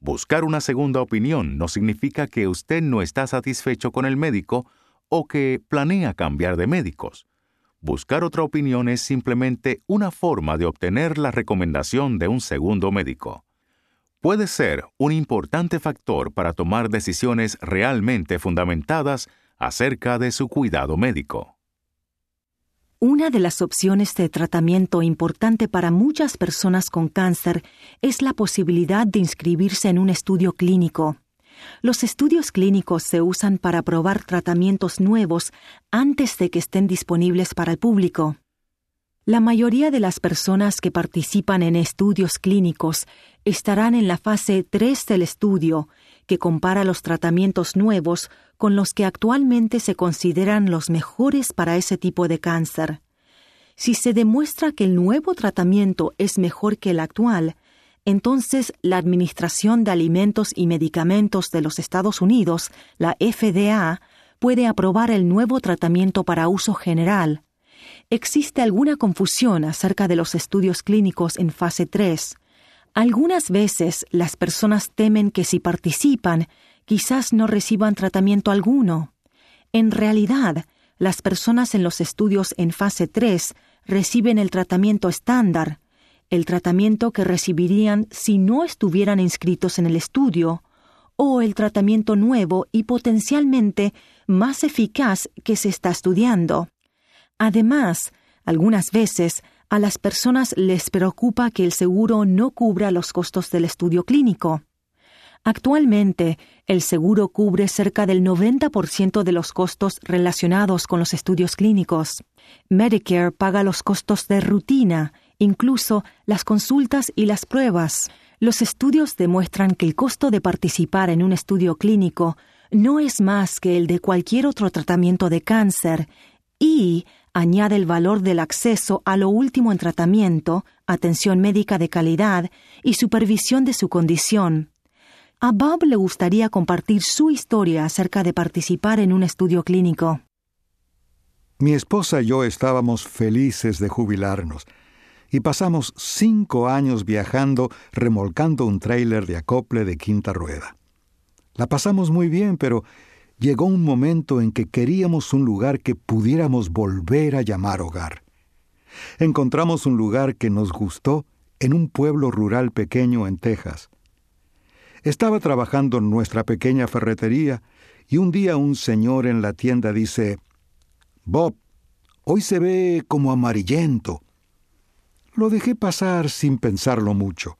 [SPEAKER 1] Buscar una segunda opinión no significa que usted no está satisfecho con el médico o que planea cambiar de médicos. Buscar otra opinión es simplemente una forma de obtener la recomendación de un segundo médico. Puede ser un importante factor para tomar decisiones realmente fundamentadas acerca de su cuidado médico.
[SPEAKER 2] Una de las opciones de tratamiento importante para muchas personas con cáncer es la posibilidad de inscribirse en un estudio clínico. Los estudios clínicos se usan para probar tratamientos nuevos antes de que estén disponibles para el público. La mayoría de las personas que participan en estudios clínicos estarán en la fase 3 del estudio, que compara los tratamientos nuevos con los que actualmente se consideran los mejores para ese tipo de cáncer. Si se demuestra que el nuevo tratamiento es mejor que el actual, entonces la Administración de Alimentos y Medicamentos de los Estados Unidos, la FDA, puede aprobar el nuevo tratamiento para uso general, existe alguna confusión acerca de los estudios clínicos en fase 3. Algunas veces las personas temen que si participan, quizás no reciban tratamiento alguno. En realidad, las personas en los estudios en fase 3 reciben el tratamiento estándar, el tratamiento que recibirían si no estuvieran inscritos en el estudio, o el tratamiento nuevo y potencialmente más eficaz que se está estudiando. Además, algunas veces a las personas les preocupa que el seguro no cubra los costos del estudio clínico. Actualmente, el seguro cubre cerca del 90% de los costos relacionados con los estudios clínicos. Medicare paga los costos de rutina, incluso las consultas y las pruebas. Los estudios demuestran que el costo de participar en un estudio clínico no es más que el de cualquier otro tratamiento de cáncer y añade el valor del acceso a lo último en tratamiento, atención médica de calidad y supervisión de su condición. A Bob le gustaría compartir su historia acerca de participar en un estudio clínico.
[SPEAKER 7] Mi esposa y yo estábamos felices de jubilarnos y pasamos cinco años viajando remolcando un tráiler de acople de quinta rueda. La pasamos muy bien, pero llegó un momento en que queríamos un lugar que pudiéramos volver a llamar hogar. Encontramos un lugar que nos gustó en un pueblo rural pequeño en Texas. Estaba trabajando en nuestra pequeña ferretería y un día un señor en la tienda dice, Bob, hoy se ve como amarillento. Lo dejé pasar sin pensarlo mucho,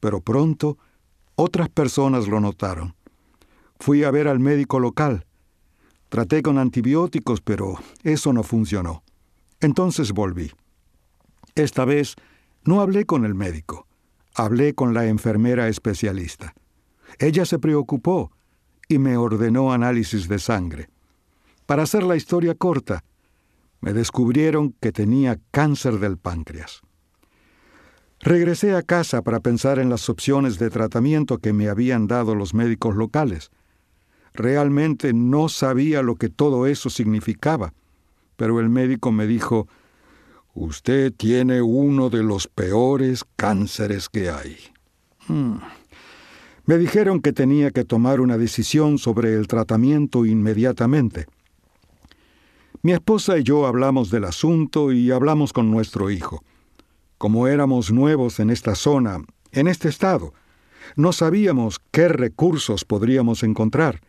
[SPEAKER 7] pero pronto otras personas lo notaron. Fui a ver al médico local. Traté con antibióticos, pero eso no funcionó. Entonces volví. Esta vez no hablé con el médico, hablé con la enfermera especialista. Ella se preocupó y me ordenó análisis de sangre. Para hacer la historia corta, me descubrieron que tenía cáncer del páncreas. Regresé a casa para pensar en las opciones de tratamiento que me habían dado los médicos locales. Realmente no sabía lo que todo eso significaba, pero el médico me dijo, Usted tiene uno de los peores cánceres que hay. Hmm. Me dijeron que tenía que tomar una decisión sobre el tratamiento inmediatamente. Mi esposa y yo hablamos del asunto y hablamos con nuestro hijo. Como éramos nuevos en esta zona, en este estado, no sabíamos qué recursos podríamos encontrar.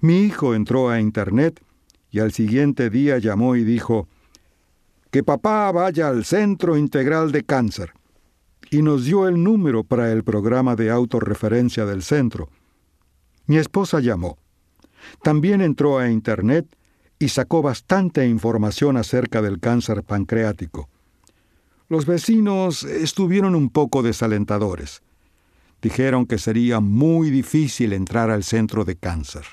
[SPEAKER 7] Mi hijo entró a Internet y al siguiente día llamó y dijo, que papá vaya al Centro Integral de Cáncer. Y nos dio el número para el programa de autorreferencia del centro. Mi esposa llamó. También entró a Internet y sacó bastante información acerca del cáncer pancreático. Los vecinos estuvieron un poco desalentadores. Dijeron que sería muy difícil entrar al centro de cáncer.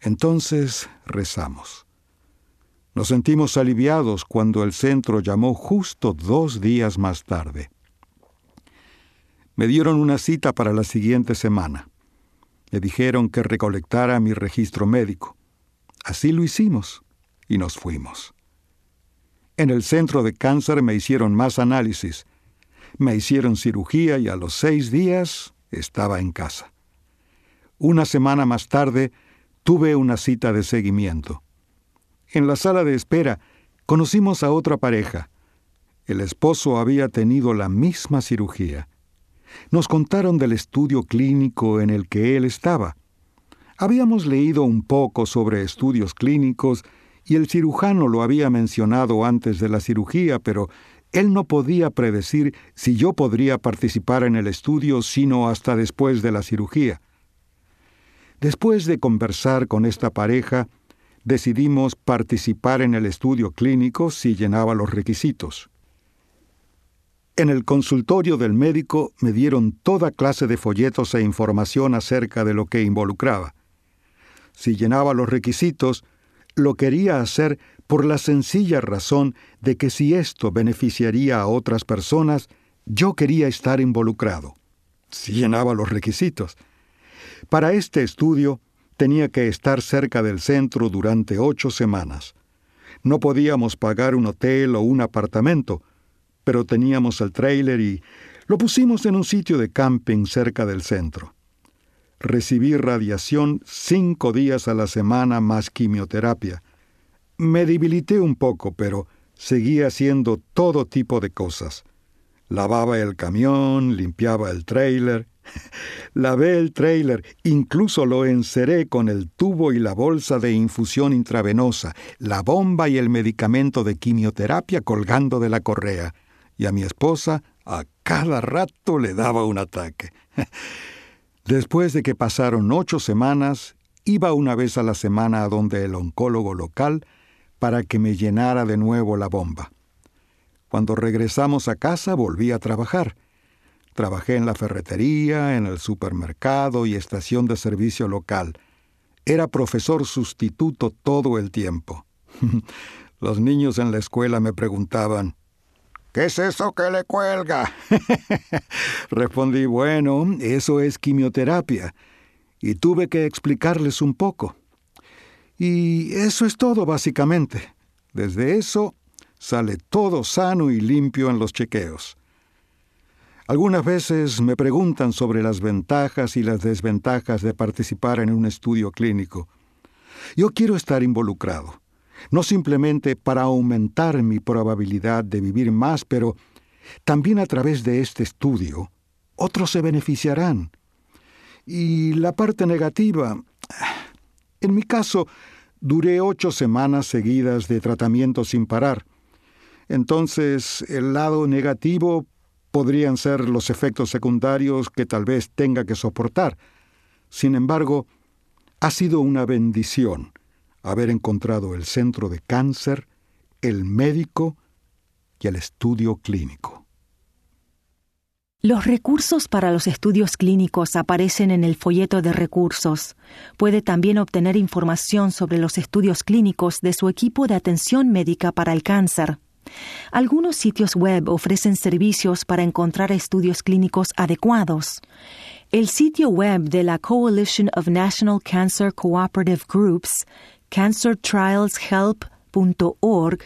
[SPEAKER 7] Entonces rezamos. Nos sentimos aliviados cuando el centro llamó justo dos días más tarde. Me dieron una cita para la siguiente semana. Me dijeron que recolectara mi registro médico. Así lo hicimos y nos fuimos. En el centro de cáncer me hicieron más análisis. Me hicieron cirugía y a los seis días estaba en casa. Una semana más tarde tuve una cita de seguimiento. En la sala de espera conocimos a otra pareja. El esposo había tenido la misma cirugía. Nos contaron del estudio clínico en el que él estaba. Habíamos leído un poco sobre estudios clínicos y el cirujano lo había mencionado antes de la cirugía, pero él no podía predecir si yo podría participar en el estudio sino hasta después de la cirugía. Después de conversar con esta pareja, decidimos participar en el estudio clínico si llenaba los requisitos. En el consultorio del médico me dieron toda clase de folletos e información acerca de lo que involucraba. Si llenaba los requisitos, lo quería hacer por la sencilla razón de que si esto beneficiaría a otras personas, yo quería estar involucrado. Si llenaba los requisitos. Para este estudio tenía que estar cerca del centro durante ocho semanas. No podíamos pagar un hotel o un apartamento, pero teníamos el trailer y lo pusimos en un sitio de camping cerca del centro. Recibí radiación cinco días a la semana más quimioterapia. Me debilité un poco, pero seguía haciendo todo tipo de cosas. Lavaba el camión, limpiaba el trailer. Lavé el trailer, incluso lo enceré con el tubo y la bolsa de infusión intravenosa, la bomba y el medicamento de quimioterapia colgando de la correa. Y a mi esposa a cada rato le daba un ataque. Después de que pasaron ocho semanas, iba una vez a la semana a donde el oncólogo local para que me llenara de nuevo la bomba. Cuando regresamos a casa volví a trabajar. Trabajé en la ferretería, en el supermercado y estación de servicio local. Era profesor sustituto todo el tiempo. Los niños en la escuela me preguntaban, ¿Qué es eso que le cuelga? Respondí, bueno, eso es quimioterapia. Y tuve que explicarles un poco. Y eso es todo, básicamente. Desde eso sale todo sano y limpio en los chequeos. Algunas veces me preguntan sobre las ventajas y las desventajas de participar en un estudio clínico. Yo quiero estar involucrado no simplemente para aumentar mi probabilidad de vivir más, pero también a través de este estudio, otros se beneficiarán. Y la parte negativa, en mi caso, duré ocho semanas seguidas de tratamiento sin parar. Entonces, el lado negativo podrían ser los efectos secundarios que tal vez tenga que soportar. Sin embargo, ha sido una bendición haber encontrado el centro de cáncer, el médico y el estudio clínico.
[SPEAKER 2] Los recursos para los estudios clínicos aparecen en el folleto de recursos. Puede también obtener información sobre los estudios clínicos de su equipo de atención médica para el cáncer. Algunos sitios web ofrecen servicios para encontrar estudios clínicos adecuados. El sitio web de la Coalition of National Cancer Cooperative Groups cancertrialshelp.org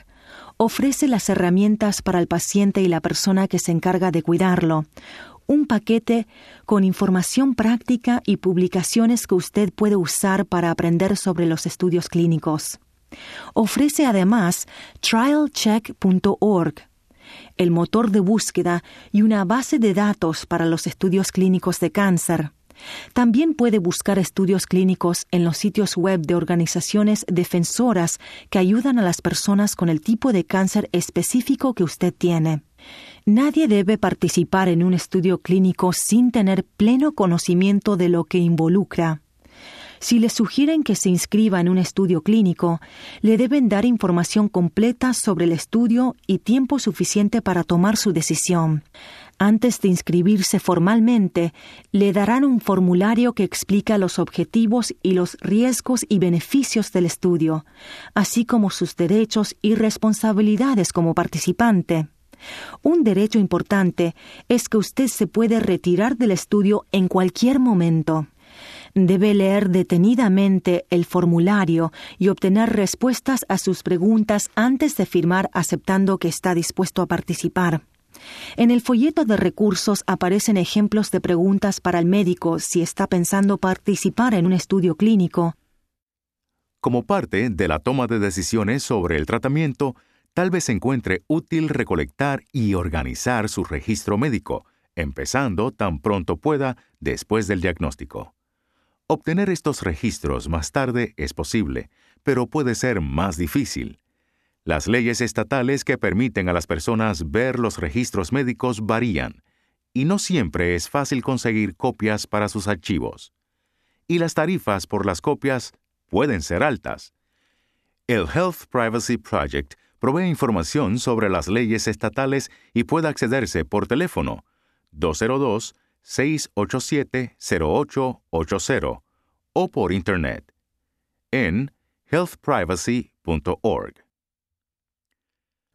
[SPEAKER 2] ofrece las herramientas para el paciente y la persona que se encarga de cuidarlo, un paquete con información práctica y publicaciones que usted puede usar para aprender sobre los estudios clínicos. Ofrece además trialcheck.org, el motor de búsqueda y una base de datos para los estudios clínicos de cáncer. También puede buscar estudios clínicos en los sitios web de organizaciones defensoras que ayudan a las personas con el tipo de cáncer específico que usted tiene. Nadie debe participar en un estudio clínico sin tener pleno conocimiento de lo que involucra. Si le sugieren que se inscriba en un estudio clínico, le deben dar información completa sobre el estudio y tiempo suficiente para tomar su decisión. Antes de inscribirse formalmente, le darán un formulario que explica los objetivos y los riesgos y beneficios del estudio, así como sus derechos y responsabilidades como participante. Un derecho importante es que usted se puede retirar del estudio en cualquier momento. Debe leer detenidamente el formulario y obtener respuestas a sus preguntas antes de firmar aceptando que está dispuesto a participar. En el folleto de recursos aparecen ejemplos de preguntas para el médico si está pensando participar en un estudio clínico.
[SPEAKER 1] Como parte de la toma de decisiones sobre el tratamiento, tal vez encuentre útil recolectar y organizar su registro médico, empezando tan pronto pueda después del diagnóstico. Obtener estos registros más tarde es posible, pero puede ser más difícil. Las leyes estatales que permiten a las personas ver los registros médicos varían, y no siempre es fácil conseguir copias para sus archivos. Y las tarifas por las copias pueden ser altas. El Health Privacy Project provee información sobre las leyes estatales y puede accederse por teléfono 202-687-0880 o por Internet en healthprivacy.org.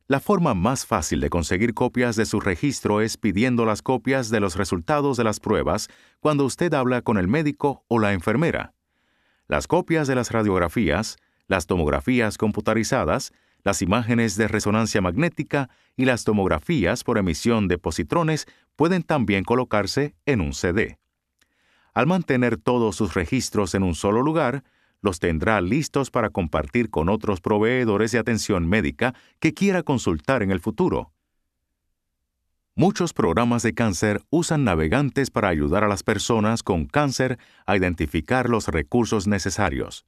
[SPEAKER 1] La forma más fácil de conseguir copias de su registro es pidiendo las copias de los resultados de las pruebas cuando usted habla con el médico o la enfermera. Las copias de las radiografías, las tomografías computarizadas, las imágenes de resonancia magnética y las tomografías por emisión de positrones pueden también colocarse en un CD. Al mantener todos sus registros en un solo lugar, los tendrá listos para compartir con otros proveedores de atención médica que quiera consultar en el futuro. Muchos programas de cáncer usan navegantes para ayudar a las personas con cáncer a identificar los recursos necesarios.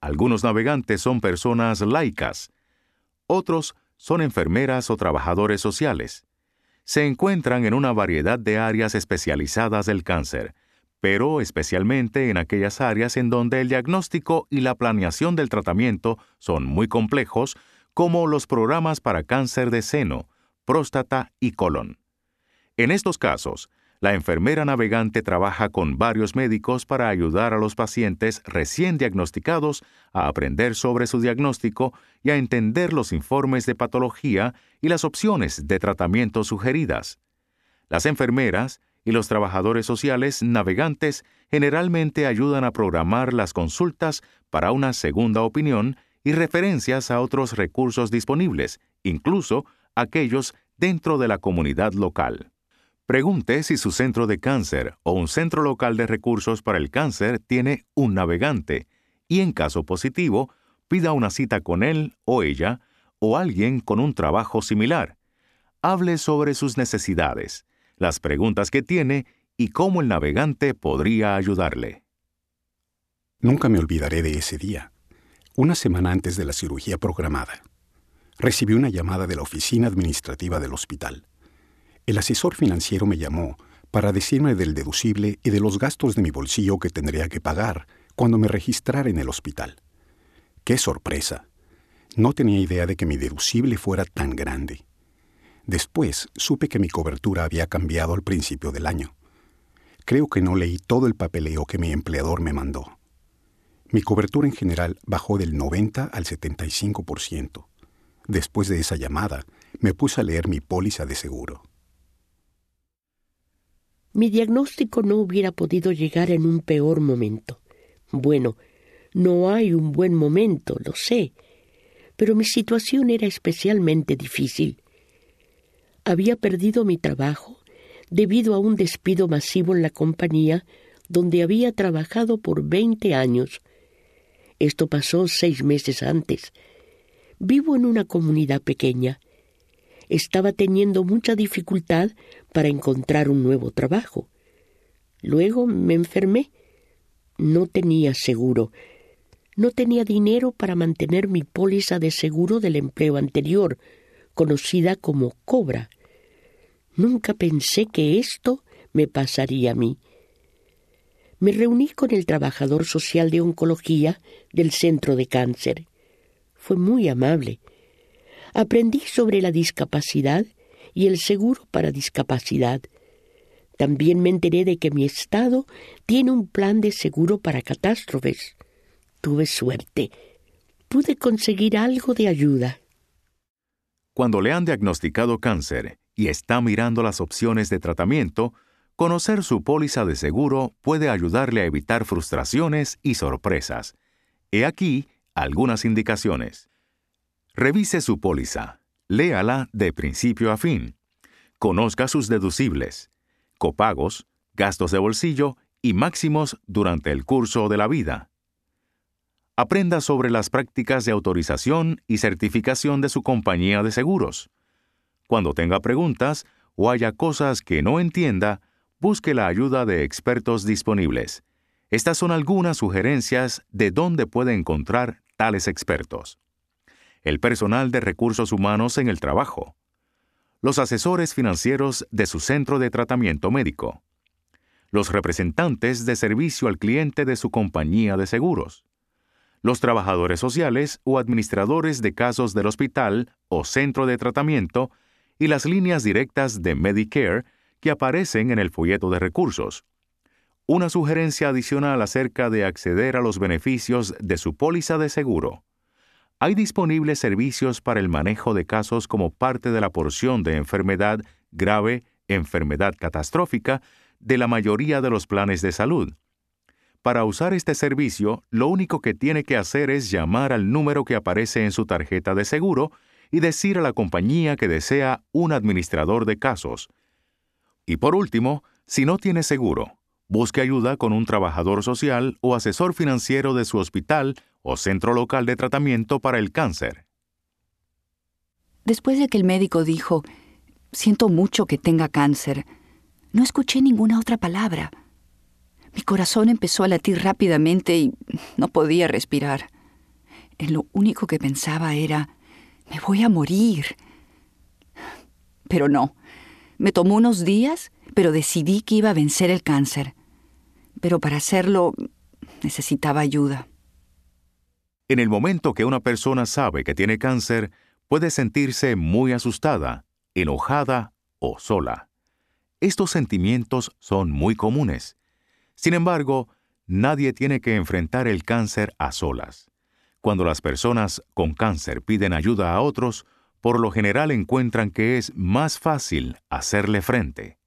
[SPEAKER 1] Algunos navegantes son personas laicas, otros son enfermeras o trabajadores sociales. Se encuentran en una variedad de áreas especializadas del cáncer, pero especialmente en aquellas áreas en donde el diagnóstico y la planeación del tratamiento son muy complejos, como los programas para cáncer de seno, próstata y colon. En estos casos, la enfermera navegante trabaja con varios médicos para ayudar a los pacientes recién diagnosticados a aprender sobre su diagnóstico y a entender los informes de patología y las opciones de tratamiento sugeridas. Las enfermeras y los trabajadores sociales navegantes generalmente ayudan a programar las consultas para una segunda opinión y referencias a otros recursos disponibles, incluso aquellos dentro de la comunidad local. Pregunte si su centro de cáncer o un centro local de recursos para el cáncer tiene un navegante y en caso positivo, pida una cita con él o ella o alguien con un trabajo similar. Hable sobre sus necesidades, las preguntas que tiene y cómo el navegante podría ayudarle.
[SPEAKER 8] Nunca me olvidaré de ese día, una semana antes de la cirugía programada. Recibí una llamada de la oficina administrativa del hospital. El asesor financiero me llamó para decirme del deducible y de los gastos de mi bolsillo que tendría que pagar cuando me registrara en el hospital. ¡Qué sorpresa! No tenía idea de que mi deducible fuera tan grande. Después supe que mi cobertura había cambiado al principio del año. Creo que no leí todo el papeleo que mi empleador me mandó. Mi cobertura en general bajó del 90 al 75%. Después de esa llamada, me puse a leer mi póliza de seguro.
[SPEAKER 9] Mi diagnóstico no hubiera podido llegar en un peor momento. Bueno, no hay un buen momento, lo sé, pero mi situación era especialmente difícil. Había perdido mi trabajo debido a un despido masivo en la compañía donde había trabajado por veinte años. Esto pasó seis meses antes. Vivo en una comunidad pequeña estaba teniendo mucha dificultad para encontrar un nuevo trabajo. Luego me enfermé. No tenía seguro. No tenía dinero para mantener mi póliza de seguro del empleo anterior, conocida como Cobra. Nunca pensé que esto me pasaría a mí. Me reuní con el trabajador social de oncología del centro de cáncer. Fue muy amable Aprendí sobre la discapacidad y el seguro para discapacidad. También me enteré de que mi estado tiene un plan de seguro para catástrofes. Tuve suerte. Pude conseguir algo de ayuda.
[SPEAKER 1] Cuando le han diagnosticado cáncer y está mirando las opciones de tratamiento, conocer su póliza de seguro puede ayudarle a evitar frustraciones y sorpresas. He aquí algunas indicaciones. Revise su póliza. Léala de principio a fin. Conozca sus deducibles, copagos, gastos de bolsillo y máximos durante el curso de la vida. Aprenda sobre las prácticas de autorización y certificación de su compañía de seguros. Cuando tenga preguntas o haya cosas que no entienda, busque la ayuda de expertos disponibles. Estas son algunas sugerencias de dónde puede encontrar tales expertos. El personal de recursos humanos en el trabajo, los asesores financieros de su centro de tratamiento médico, los representantes de servicio al cliente de su compañía de seguros, los trabajadores sociales o administradores de casos del hospital o centro de tratamiento y las líneas directas de Medicare que aparecen en el folleto de recursos. Una sugerencia adicional acerca de acceder a los beneficios de su póliza de seguro. Hay disponibles servicios para el manejo de casos como parte de la porción de enfermedad grave, enfermedad catastrófica de la mayoría de los planes de salud. Para usar este servicio, lo único que tiene que hacer es llamar al número que aparece en su tarjeta de seguro y decir a la compañía que desea un administrador de casos. Y por último, si no tiene seguro, busque ayuda con un trabajador social o asesor financiero de su hospital o centro local de tratamiento para el cáncer.
[SPEAKER 10] Después de que el médico dijo, siento mucho que tenga cáncer, no escuché ninguna otra palabra. Mi corazón empezó a latir rápidamente y no podía respirar. En lo único que pensaba era, me voy a morir. Pero no. Me tomó unos días, pero decidí que iba a vencer el cáncer. Pero para hacerlo necesitaba ayuda.
[SPEAKER 1] En el momento que una persona sabe que tiene cáncer, puede sentirse muy asustada, enojada o sola. Estos sentimientos son muy comunes sin embargo, nadie tiene que enfrentar el cáncer a solas. Cuando las personas con cáncer piden ayuda a otros, por lo general encuentran que es más fácil hacerle frente.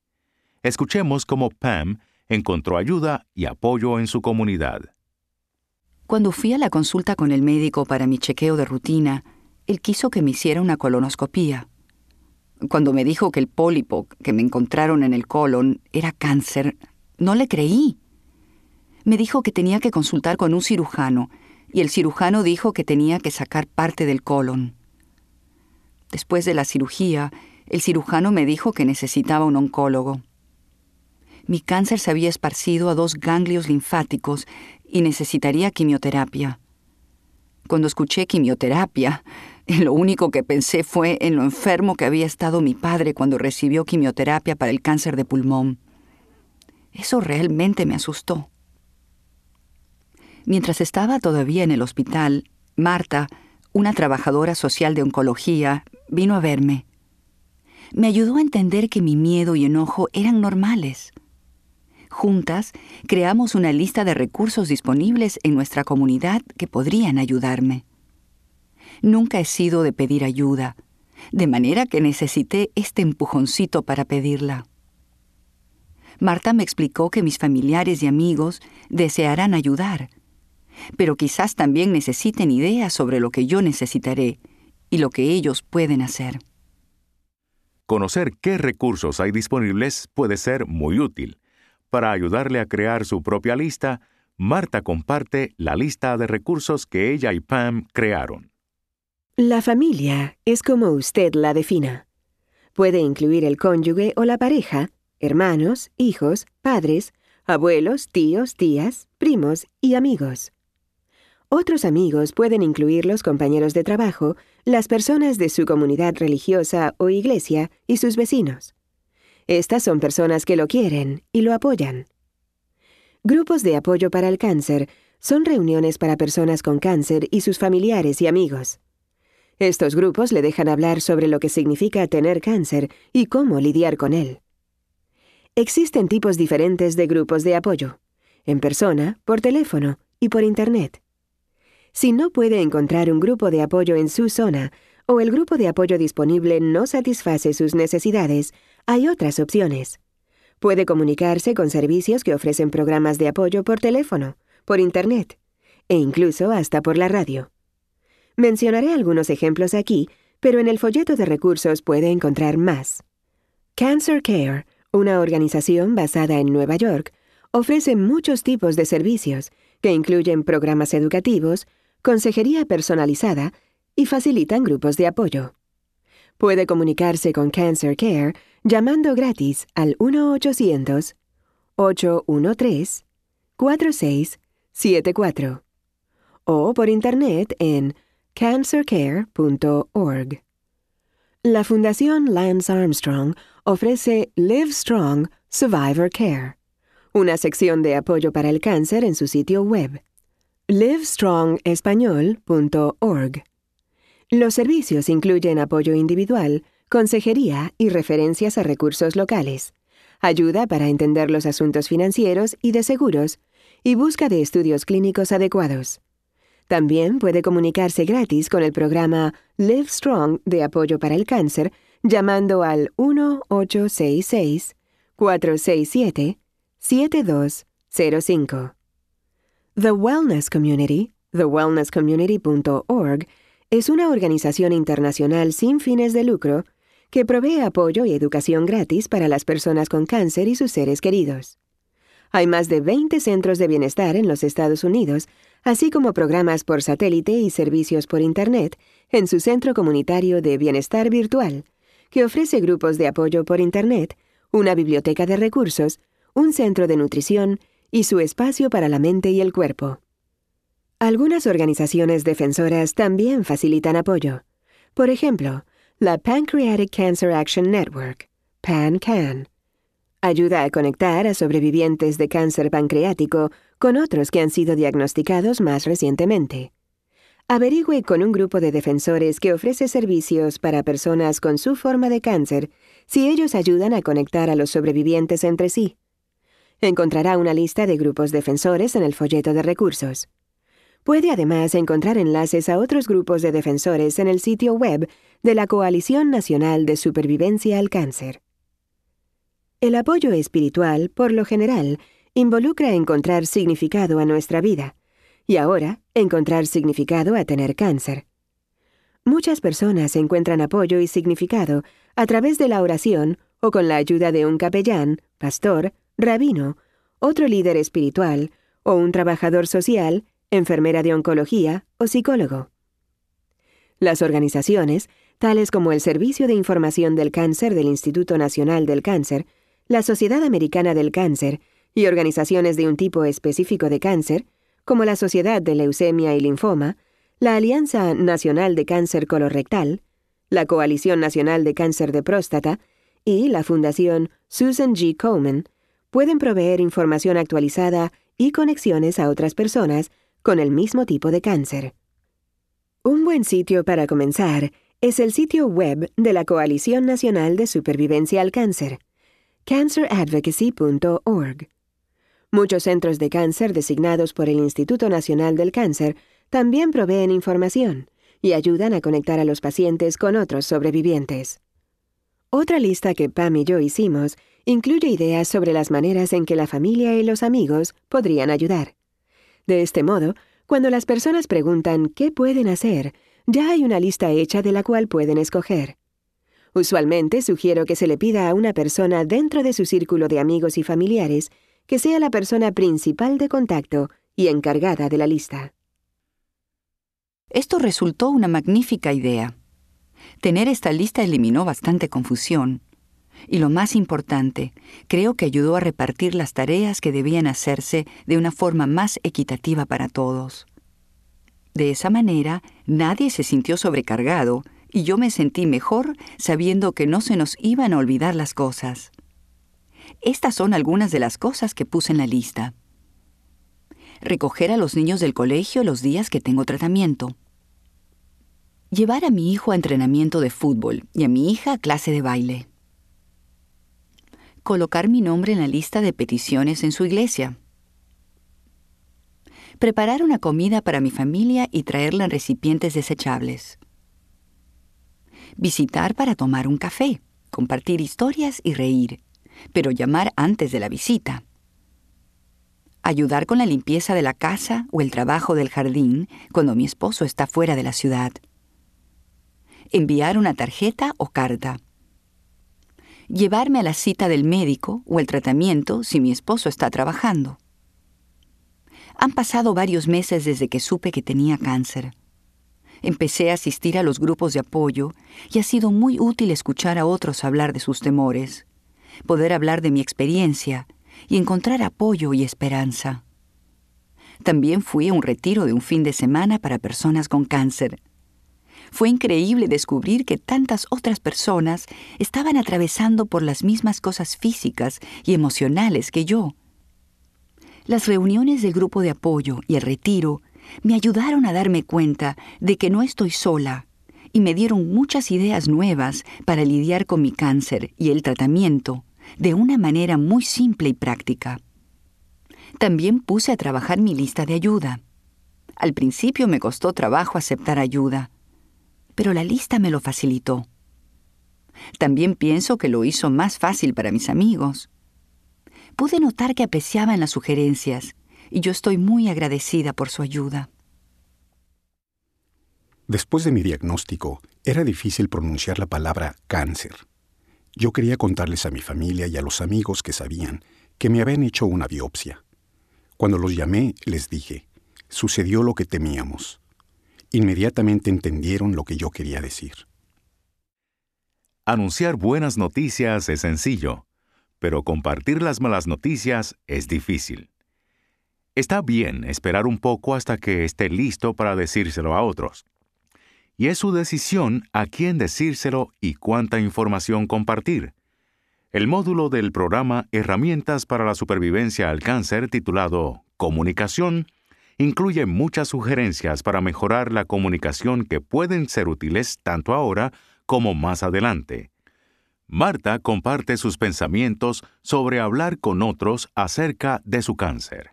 [SPEAKER 1] Escuchemos cómo Pam encontró ayuda y apoyo en su comunidad.
[SPEAKER 10] Cuando fui a la consulta con el médico para mi chequeo de rutina, él quiso que me hiciera una colonoscopía. Cuando me dijo que el pólipo que me encontraron en el colon era cáncer, no le creí. Me dijo que tenía que consultar con un cirujano, y el cirujano dijo que tenía que sacar parte del colon. Después de la cirugía, el cirujano me dijo que necesitaba un oncólogo. Mi cáncer se había esparcido a dos ganglios linfáticos y necesitaría quimioterapia. Cuando escuché quimioterapia, lo único que pensé fue en lo enfermo que había estado mi padre cuando recibió quimioterapia para el cáncer de pulmón. Eso realmente me asustó. Mientras estaba todavía en el hospital, Marta, una trabajadora social de oncología, vino a verme. Me ayudó a entender que mi miedo y enojo eran normales. Juntas, creamos una lista de recursos disponibles en nuestra comunidad que podrían ayudarme. Nunca he sido de pedir ayuda, de manera que necesité este empujoncito para pedirla. Marta me explicó que mis familiares y amigos desearán ayudar, pero quizás también necesiten ideas sobre lo que yo necesitaré y lo que ellos pueden hacer.
[SPEAKER 1] Conocer qué recursos hay disponibles puede ser muy útil. Para ayudarle a crear su propia lista, Marta comparte la lista de recursos que ella y Pam crearon.
[SPEAKER 5] La familia es como usted la defina. Puede incluir el cónyuge o la pareja, hermanos, hijos, padres, abuelos, tíos, tías, primos y amigos. Otros amigos pueden incluir los compañeros de trabajo, las personas de su comunidad religiosa o iglesia y sus vecinos. Estas son personas que lo quieren y lo apoyan. Grupos de apoyo para el cáncer son reuniones para personas con cáncer y sus familiares y amigos. Estos grupos le dejan hablar sobre lo que significa tener cáncer y cómo lidiar con él. Existen tipos diferentes de grupos de apoyo, en persona, por teléfono y por Internet. Si no puede encontrar un grupo de apoyo en su zona o el grupo de apoyo disponible no satisface sus necesidades, hay otras opciones. Puede comunicarse con servicios que ofrecen programas de apoyo por teléfono, por Internet e incluso hasta por la radio. Mencionaré algunos ejemplos aquí, pero en el folleto de recursos puede encontrar más. Cancer Care una organización basada en Nueva York, ofrece muchos tipos de servicios que incluyen programas educativos, consejería personalizada y facilitan grupos de apoyo. Puede comunicarse con Cancer Care llamando gratis al 1-800-813-4674 o por internet en cancercare.org. La Fundación Lance Armstrong ofrece Live Strong Survivor Care, una sección de apoyo para el cáncer en su sitio web. livestrongespañol.org. Los servicios incluyen apoyo individual, consejería y referencias a recursos locales, ayuda para entender los asuntos financieros y de seguros, y busca de estudios clínicos adecuados. También puede comunicarse gratis con el programa Live Strong de apoyo para el cáncer llamando al 1-866-467-7205. The Wellness Community, thewellnesscommunity.org, es una organización internacional sin fines de lucro que provee apoyo y educación gratis para las personas con cáncer y sus seres queridos. Hay más de 20 centros de bienestar en los Estados Unidos, así como programas por satélite y servicios por Internet en su centro comunitario de bienestar virtual, que ofrece grupos de apoyo por Internet, una biblioteca de recursos, un centro de nutrición y su espacio para la mente y el cuerpo. Algunas organizaciones defensoras también facilitan apoyo. Por ejemplo, la Pancreatic Cancer Action Network, PANCAN. Ayuda a conectar a sobrevivientes de cáncer pancreático con otros que han sido diagnosticados más recientemente. Averigüe con un grupo de defensores que ofrece servicios para personas con su forma de cáncer si ellos ayudan a conectar a los sobrevivientes entre sí. Encontrará una lista de grupos defensores en el folleto de recursos. Puede además encontrar enlaces a otros grupos de defensores en el sitio web de la Coalición Nacional de Supervivencia al Cáncer. El apoyo espiritual, por lo general, involucra encontrar significado a nuestra vida y ahora encontrar significado a tener cáncer. Muchas personas encuentran apoyo y significado a través de la oración o con la ayuda de un capellán, pastor, rabino, otro líder espiritual o un trabajador social, enfermera de oncología o psicólogo. Las organizaciones, tales como el Servicio de Información del Cáncer del Instituto Nacional del Cáncer, la Sociedad Americana del Cáncer y organizaciones de un tipo específico de cáncer, como la Sociedad de Leucemia y Linfoma, la Alianza Nacional de Cáncer Colorectal, la Coalición Nacional de Cáncer de Próstata y la Fundación Susan G. Komen, pueden proveer información actualizada y conexiones a otras personas con el mismo tipo de cáncer. Un buen sitio para comenzar es el sitio web de la Coalición Nacional de Supervivencia al Cáncer, canceradvocacy.org. Muchos centros de cáncer designados por el Instituto Nacional del Cáncer también proveen información y ayudan a conectar a los pacientes con otros sobrevivientes. Otra lista que Pam y yo hicimos incluye ideas sobre las maneras en que la familia y los amigos podrían ayudar. De este modo, cuando las personas preguntan qué pueden hacer, ya hay una lista hecha de la cual pueden escoger. Usualmente sugiero que se le pida a una persona dentro de su círculo de amigos y familiares que sea la persona principal de contacto y encargada de la lista.
[SPEAKER 10] Esto resultó una magnífica idea. Tener esta lista eliminó bastante confusión. Y lo más importante, creo que ayudó a repartir las tareas que debían hacerse de una forma más equitativa para todos. De esa manera, nadie se sintió sobrecargado y yo me sentí mejor sabiendo que no se nos iban a olvidar las cosas. Estas son algunas de las cosas que puse en la lista. Recoger a los niños del colegio los días que tengo tratamiento. Llevar a mi hijo a entrenamiento de fútbol y a mi hija a clase de baile. Colocar mi nombre en la lista de peticiones en su iglesia. Preparar una comida para mi familia y traerla en recipientes desechables. Visitar para tomar un café, compartir historias y reír pero llamar antes de la visita. Ayudar con la limpieza de la casa o el trabajo del jardín cuando mi esposo está fuera de la ciudad. Enviar una tarjeta o carta. Llevarme a la cita del médico o el tratamiento si mi esposo está trabajando. Han pasado varios meses desde que supe que tenía cáncer. Empecé a asistir a los grupos de apoyo y ha sido muy útil escuchar a otros hablar de sus temores poder hablar de mi experiencia y encontrar apoyo y esperanza. También fui a un retiro de un fin de semana para personas con cáncer. Fue increíble descubrir que tantas otras personas estaban atravesando por las mismas cosas físicas y emocionales que yo. Las reuniones del grupo de apoyo y el retiro me ayudaron a darme cuenta de que no estoy sola y me dieron muchas ideas nuevas para lidiar con mi cáncer y el tratamiento de una manera muy simple y práctica. También puse a trabajar mi lista de ayuda. Al principio me costó trabajo aceptar ayuda, pero la lista me lo facilitó. También pienso que lo hizo más fácil para mis amigos. Pude notar que apreciaban las sugerencias y yo estoy muy agradecida por su ayuda.
[SPEAKER 8] Después de mi diagnóstico, era difícil pronunciar la palabra cáncer. Yo quería contarles a mi familia y a los amigos que sabían que me habían hecho una biopsia. Cuando los llamé, les dije, sucedió lo que temíamos. Inmediatamente entendieron lo que yo quería decir.
[SPEAKER 1] Anunciar buenas noticias es sencillo, pero compartir las malas noticias es difícil. Está bien esperar un poco hasta que esté listo para decírselo a otros. Y es su decisión a quién decírselo y cuánta información compartir. El módulo del programa Herramientas para la Supervivencia al Cáncer titulado Comunicación incluye muchas sugerencias para mejorar la comunicación que pueden ser útiles tanto ahora como más adelante. Marta comparte sus pensamientos sobre hablar con otros acerca de su cáncer.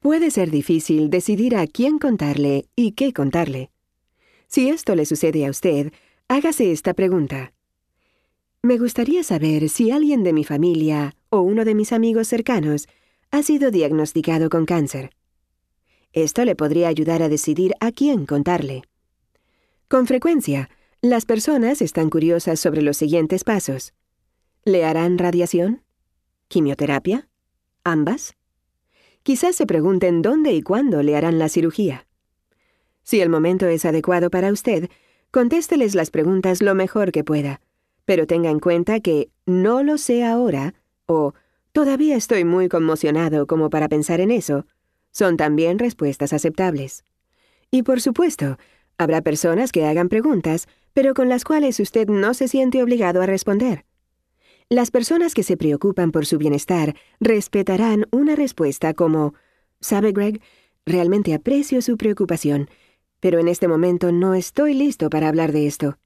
[SPEAKER 5] Puede ser difícil decidir a quién contarle y qué contarle. Si esto le sucede a usted, hágase esta pregunta. Me gustaría saber si alguien de mi familia o uno de mis amigos cercanos ha sido diagnosticado con cáncer. Esto le podría ayudar a decidir a quién contarle. Con frecuencia, las personas están curiosas sobre los siguientes pasos. ¿Le harán radiación? ¿Quimioterapia? ¿Ambas? Quizás se pregunten dónde y cuándo le harán la cirugía. Si el momento es adecuado para usted, contésteles las preguntas lo mejor que pueda, pero tenga en cuenta que no lo sé ahora o todavía estoy muy conmocionado como para pensar en eso, son también respuestas aceptables. Y por supuesto, habrá personas que hagan preguntas, pero con las cuales usted no se siente obligado a responder. Las personas que se preocupan por su bienestar respetarán una respuesta como, ¿sabe Greg? Realmente aprecio su preocupación, pero en este momento no estoy listo para hablar de esto.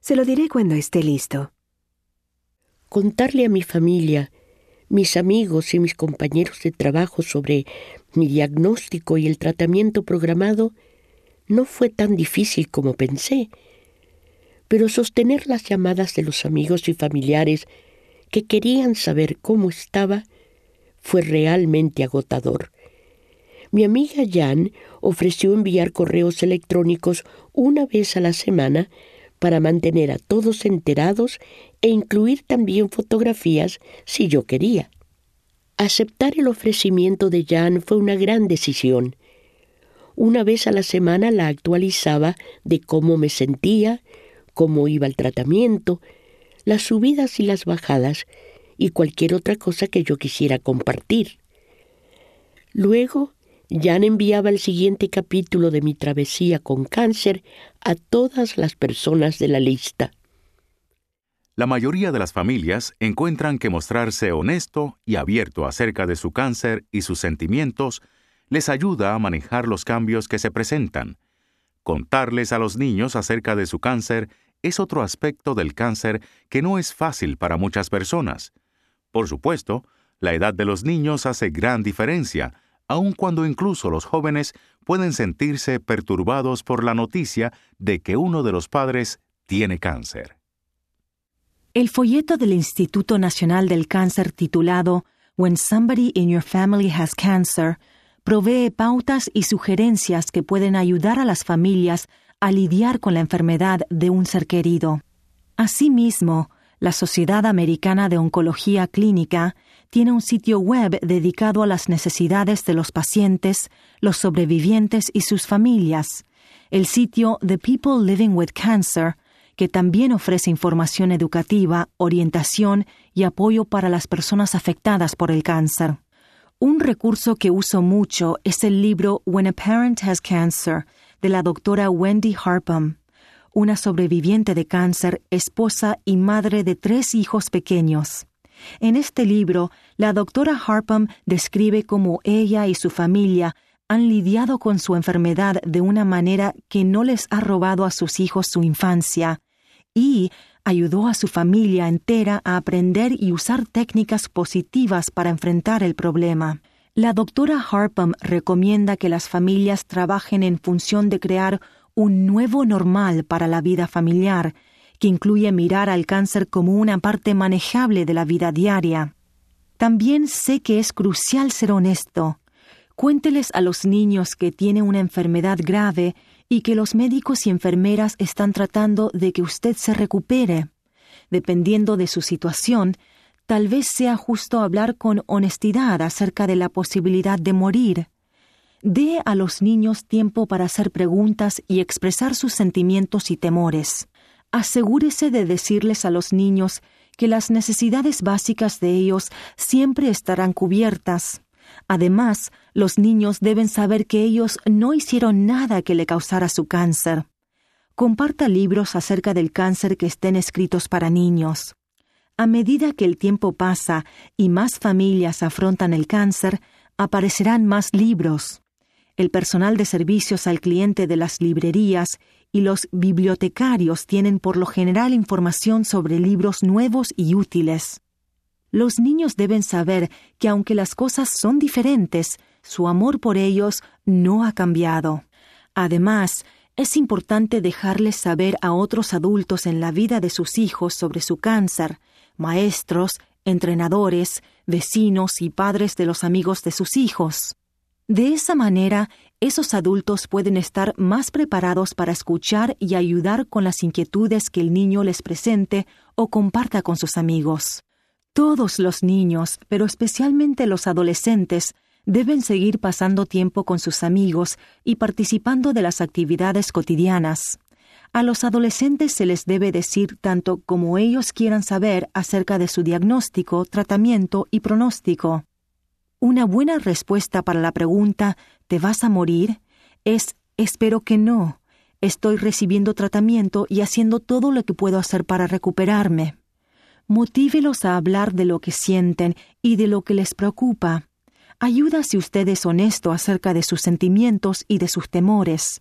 [SPEAKER 5] Se lo diré cuando esté listo.
[SPEAKER 9] Contarle a mi familia, mis amigos y mis compañeros de trabajo sobre mi diagnóstico y el tratamiento programado no fue tan difícil como pensé, pero sostener las llamadas de los amigos y familiares que querían saber cómo estaba fue realmente agotador. Mi amiga Jan ofreció enviar correos electrónicos una vez a la semana para mantener a todos enterados e incluir también fotografías si yo quería. Aceptar el ofrecimiento de Jan fue una gran decisión. Una vez a la semana la actualizaba de cómo me sentía, cómo iba el tratamiento, las subidas y las bajadas y cualquier otra cosa que yo quisiera compartir. Luego, Jan enviaba el siguiente capítulo de mi travesía con cáncer a todas las personas de la lista.
[SPEAKER 1] La mayoría de las familias encuentran que mostrarse honesto y abierto acerca de su cáncer y sus sentimientos les ayuda a manejar los cambios que se presentan. Contarles a los niños acerca de su cáncer es otro aspecto del cáncer que no es fácil para muchas personas. Por supuesto, la edad de los niños hace gran diferencia, aun cuando incluso los jóvenes pueden sentirse perturbados por la noticia de que uno de los padres tiene cáncer.
[SPEAKER 2] El folleto del Instituto Nacional del Cáncer titulado When Somebody in Your Family Has Cancer provee pautas y sugerencias que pueden ayudar a las familias a lidiar con la enfermedad de un ser querido. Asimismo, la Sociedad Americana de Oncología Clínica tiene un sitio web dedicado a las necesidades de los pacientes, los sobrevivientes y sus familias, el sitio The People Living with Cancer, que también ofrece información educativa, orientación y apoyo para las personas afectadas por el cáncer. Un recurso que uso mucho es el libro When a Parent Has Cancer, de la doctora Wendy Harpham, una sobreviviente de cáncer, esposa y madre de tres hijos pequeños. En este libro, la doctora Harpham describe cómo ella y su familia han lidiado con su enfermedad de una manera que no les ha robado a sus hijos su infancia y ayudó a su familia entera a aprender y usar técnicas positivas para enfrentar el problema. La doctora Harpham recomienda que las familias trabajen en función de crear un nuevo normal para la vida familiar, que incluye mirar al cáncer como una parte manejable de la vida diaria. También sé que es crucial ser honesto. Cuénteles a los niños que tiene una enfermedad grave y que los médicos y enfermeras están tratando de que usted se recupere. Dependiendo de su situación, tal vez sea justo hablar con honestidad acerca de la posibilidad de morir. Dé a los niños tiempo para hacer preguntas y expresar sus sentimientos y temores. Asegúrese de decirles a los niños que las necesidades básicas de ellos siempre estarán cubiertas. Además, los niños deben saber que ellos no hicieron nada que le causara su cáncer. Comparta libros acerca del cáncer que estén escritos para niños. A medida que el tiempo pasa y más familias afrontan el cáncer, aparecerán más libros. El personal de servicios al cliente de las librerías y los bibliotecarios tienen por lo general información sobre libros nuevos y útiles. Los niños deben saber que aunque las cosas son diferentes, su amor por ellos no ha cambiado. Además, es importante dejarles saber a otros adultos en la vida de sus hijos sobre su cáncer, maestros, entrenadores, vecinos y padres de los amigos de sus hijos. De esa manera, esos adultos pueden estar más preparados para escuchar y ayudar con las inquietudes que el niño les presente o comparta con sus amigos. Todos los niños, pero especialmente los adolescentes, deben seguir pasando tiempo con sus amigos y participando de las actividades cotidianas. A los adolescentes se les debe decir tanto como ellos quieran saber acerca de su diagnóstico, tratamiento y pronóstico. Una buena respuesta para la pregunta ¿te vas a morir? es espero que no. Estoy recibiendo tratamiento y haciendo todo lo que puedo hacer para recuperarme. Motívelos a hablar de lo que sienten y de lo que les preocupa. Ayuda si usted es honesto acerca de sus sentimientos y de sus temores.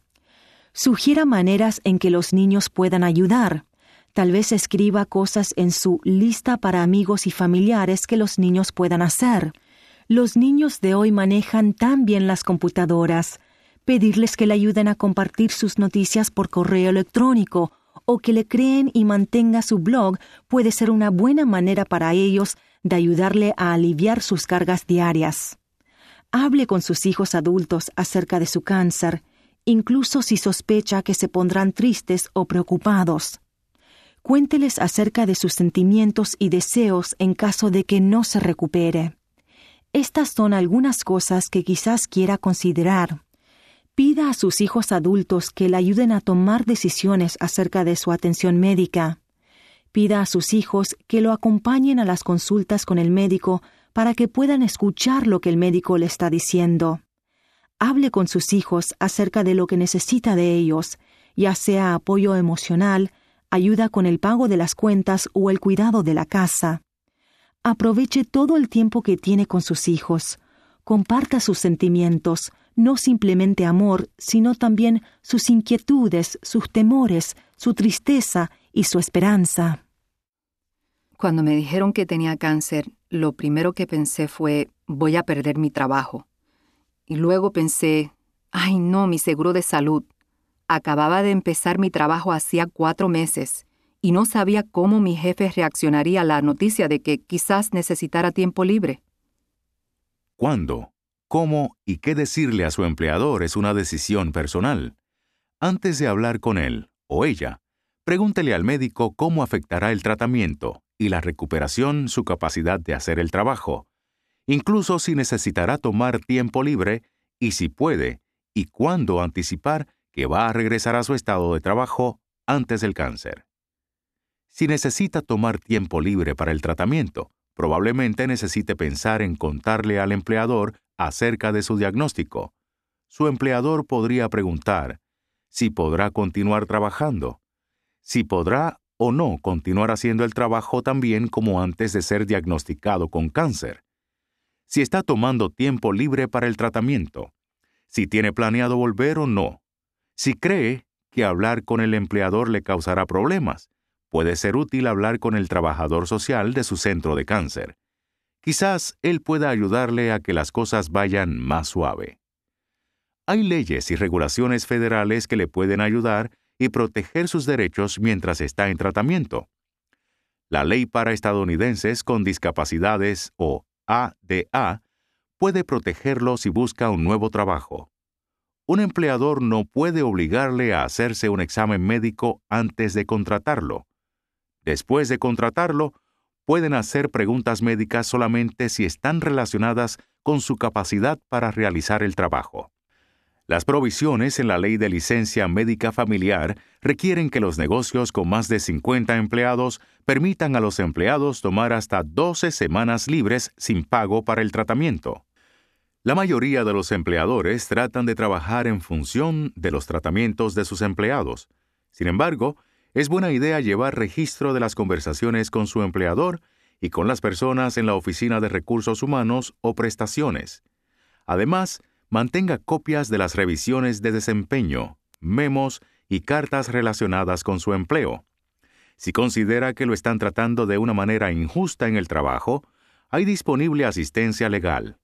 [SPEAKER 2] Sugiera maneras en que los niños puedan ayudar. Tal vez escriba cosas en su lista para amigos y familiares que los niños puedan hacer. Los niños de hoy manejan tan bien las computadoras. Pedirles que le ayuden a compartir sus noticias por correo electrónico o que le creen y mantenga su blog puede ser una buena manera para ellos de ayudarle a aliviar sus cargas diarias. Hable con sus hijos adultos acerca de su cáncer, incluso si sospecha que se pondrán tristes o preocupados. Cuénteles acerca de sus sentimientos y deseos en caso de que no se recupere. Estas son algunas cosas que quizás quiera considerar. Pida a sus hijos adultos que le ayuden a tomar decisiones acerca de su atención médica. Pida a sus hijos que lo acompañen a las consultas con el médico para que puedan escuchar lo que el médico le está diciendo. Hable con sus hijos acerca de lo que necesita de ellos, ya sea apoyo emocional, ayuda con el pago de las cuentas o el cuidado de la casa. Aproveche todo el tiempo que tiene con sus hijos. Comparta sus sentimientos, no simplemente amor, sino también sus inquietudes, sus temores, su tristeza y su esperanza.
[SPEAKER 4] Cuando me dijeron que tenía cáncer, lo primero que pensé fue, voy a perder mi trabajo. Y luego pensé, ay no, mi seguro de salud. Acababa de empezar mi trabajo hacía cuatro meses y no sabía cómo mi jefe reaccionaría a la noticia de que quizás necesitara tiempo libre.
[SPEAKER 1] ¿Cuándo, cómo y qué decirle a su empleador es una decisión personal? Antes de hablar con él o ella, pregúntele al médico cómo afectará el tratamiento y la recuperación su capacidad de hacer el trabajo, incluso si necesitará tomar tiempo libre y si puede y cuándo anticipar que va a regresar a su estado de trabajo antes del cáncer. Si necesita tomar tiempo libre para el tratamiento, probablemente necesite pensar en contarle al empleador acerca de su diagnóstico. Su empleador podría preguntar si podrá continuar trabajando, si podrá o no continuar haciendo el trabajo tan bien como antes de ser diagnosticado con cáncer. Si está tomando tiempo libre para el tratamiento. si tiene planeado volver o no. Si cree que hablar con el empleador le causará problemas, puede ser útil hablar con el trabajador social de su centro de cáncer. Quizás él pueda ayudarle a que las cosas vayan más suave. Hay leyes y regulaciones federales que le pueden ayudar y proteger sus derechos mientras está en tratamiento. La Ley para Estadounidenses con Discapacidades, o ADA, puede protegerlo si busca un nuevo trabajo. Un empleador no puede obligarle a hacerse un examen médico antes de contratarlo. Después de contratarlo, pueden hacer preguntas médicas solamente si están relacionadas con su capacidad para realizar el trabajo. Las provisiones en la ley de licencia médica familiar requieren que los negocios con más de 50 empleados permitan a los empleados tomar hasta 12 semanas libres sin pago para el tratamiento. La mayoría de los empleadores tratan de trabajar en función de los tratamientos de sus empleados. Sin embargo, es buena idea llevar registro de las conversaciones con su empleador y con las personas en la Oficina de Recursos Humanos o Prestaciones. Además, mantenga copias de las revisiones de desempeño, memos y cartas relacionadas con su empleo. Si considera que lo están tratando de una manera injusta en el trabajo, hay disponible asistencia legal.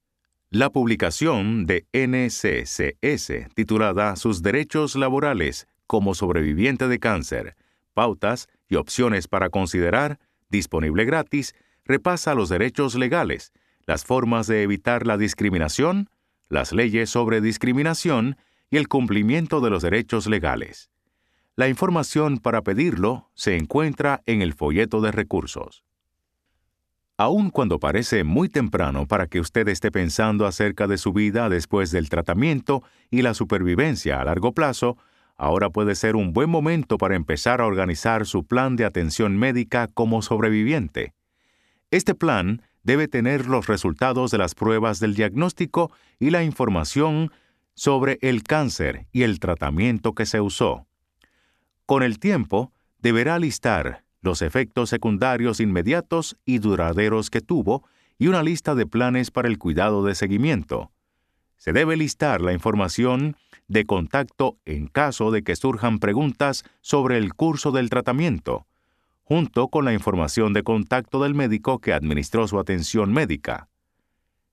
[SPEAKER 1] La publicación de NCCS, titulada Sus derechos laborales como sobreviviente de cáncer, pautas y opciones para considerar, disponible gratis, repasa los derechos legales, las formas de evitar la discriminación, las leyes sobre discriminación y el cumplimiento de los derechos legales. La información para pedirlo se encuentra en el folleto de recursos. Aun cuando parece muy temprano para que usted esté pensando acerca de su vida después del tratamiento y la supervivencia a largo plazo, ahora puede ser un buen momento para empezar a organizar su plan de atención médica como sobreviviente. Este plan debe tener los resultados de las pruebas del diagnóstico y la información sobre el cáncer y el tratamiento que se usó. Con el tiempo, deberá listar los efectos secundarios inmediatos y duraderos que tuvo y una lista de planes para el cuidado de seguimiento. Se debe listar la información de contacto en caso de que surjan preguntas sobre el curso del tratamiento, junto con la información de contacto del médico que administró su atención médica.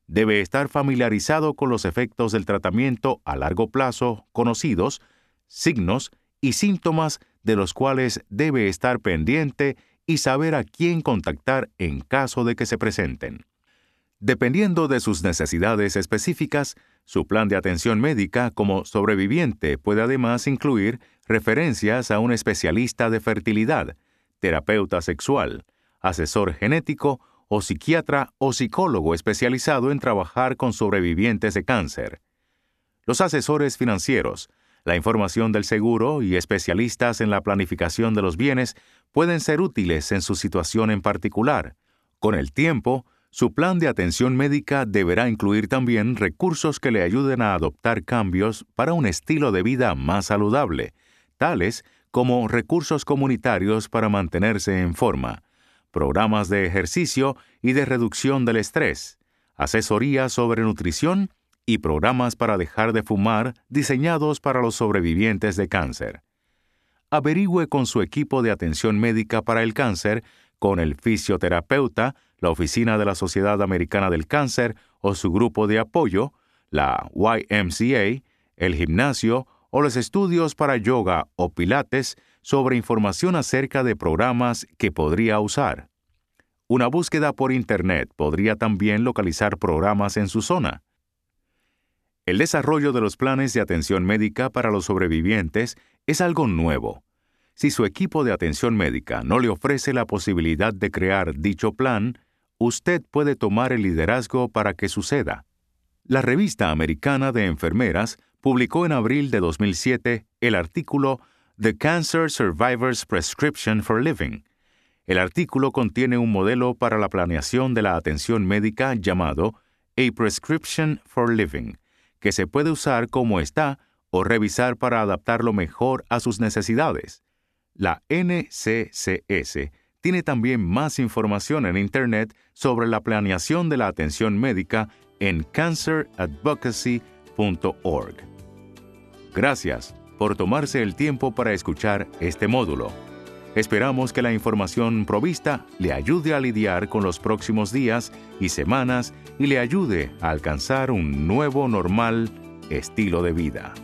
[SPEAKER 1] Debe estar familiarizado con los efectos del tratamiento a largo plazo conocidos, signos y síntomas de los cuales debe estar pendiente y saber a quién contactar en caso de que se presenten. Dependiendo de sus necesidades específicas, su plan de atención médica como sobreviviente puede además incluir referencias a un especialista de fertilidad, terapeuta sexual, asesor genético o psiquiatra o psicólogo especializado en trabajar con sobrevivientes de cáncer. Los asesores financieros, la información del seguro y especialistas en la planificación de los bienes pueden ser útiles en su situación en particular. Con el tiempo, su plan de atención médica deberá incluir también recursos que le ayuden a adoptar cambios para un estilo de vida más saludable, tales como recursos comunitarios para mantenerse en forma, programas de ejercicio y de reducción del estrés, asesoría sobre nutrición y programas para dejar de fumar diseñados para los sobrevivientes de cáncer. Averigüe con su equipo de atención médica para el cáncer, con el fisioterapeuta, la Oficina de la Sociedad Americana del Cáncer o su grupo de apoyo, la YMCA, el gimnasio o los estudios para yoga o pilates sobre información acerca de programas que podría usar. Una búsqueda por Internet podría también localizar programas en su zona. El desarrollo de los planes de atención médica para los sobrevivientes es algo nuevo. Si su equipo de atención médica no le ofrece la posibilidad de crear dicho plan, usted puede tomar el liderazgo para que suceda. La revista americana de enfermeras publicó en abril de 2007 el artículo The Cancer Survivor's Prescription for Living. El artículo contiene un modelo para la planeación de la atención médica llamado A Prescription for Living, que se puede usar como está o revisar para adaptarlo mejor a sus necesidades. La NCCS tiene también más información en Internet sobre la planeación de la atención médica en canceradvocacy.com Gracias por tomarse el tiempo para escuchar este módulo. Esperamos que la información provista le ayude a lidiar con los próximos días y semanas y le ayude a alcanzar un nuevo normal estilo de vida.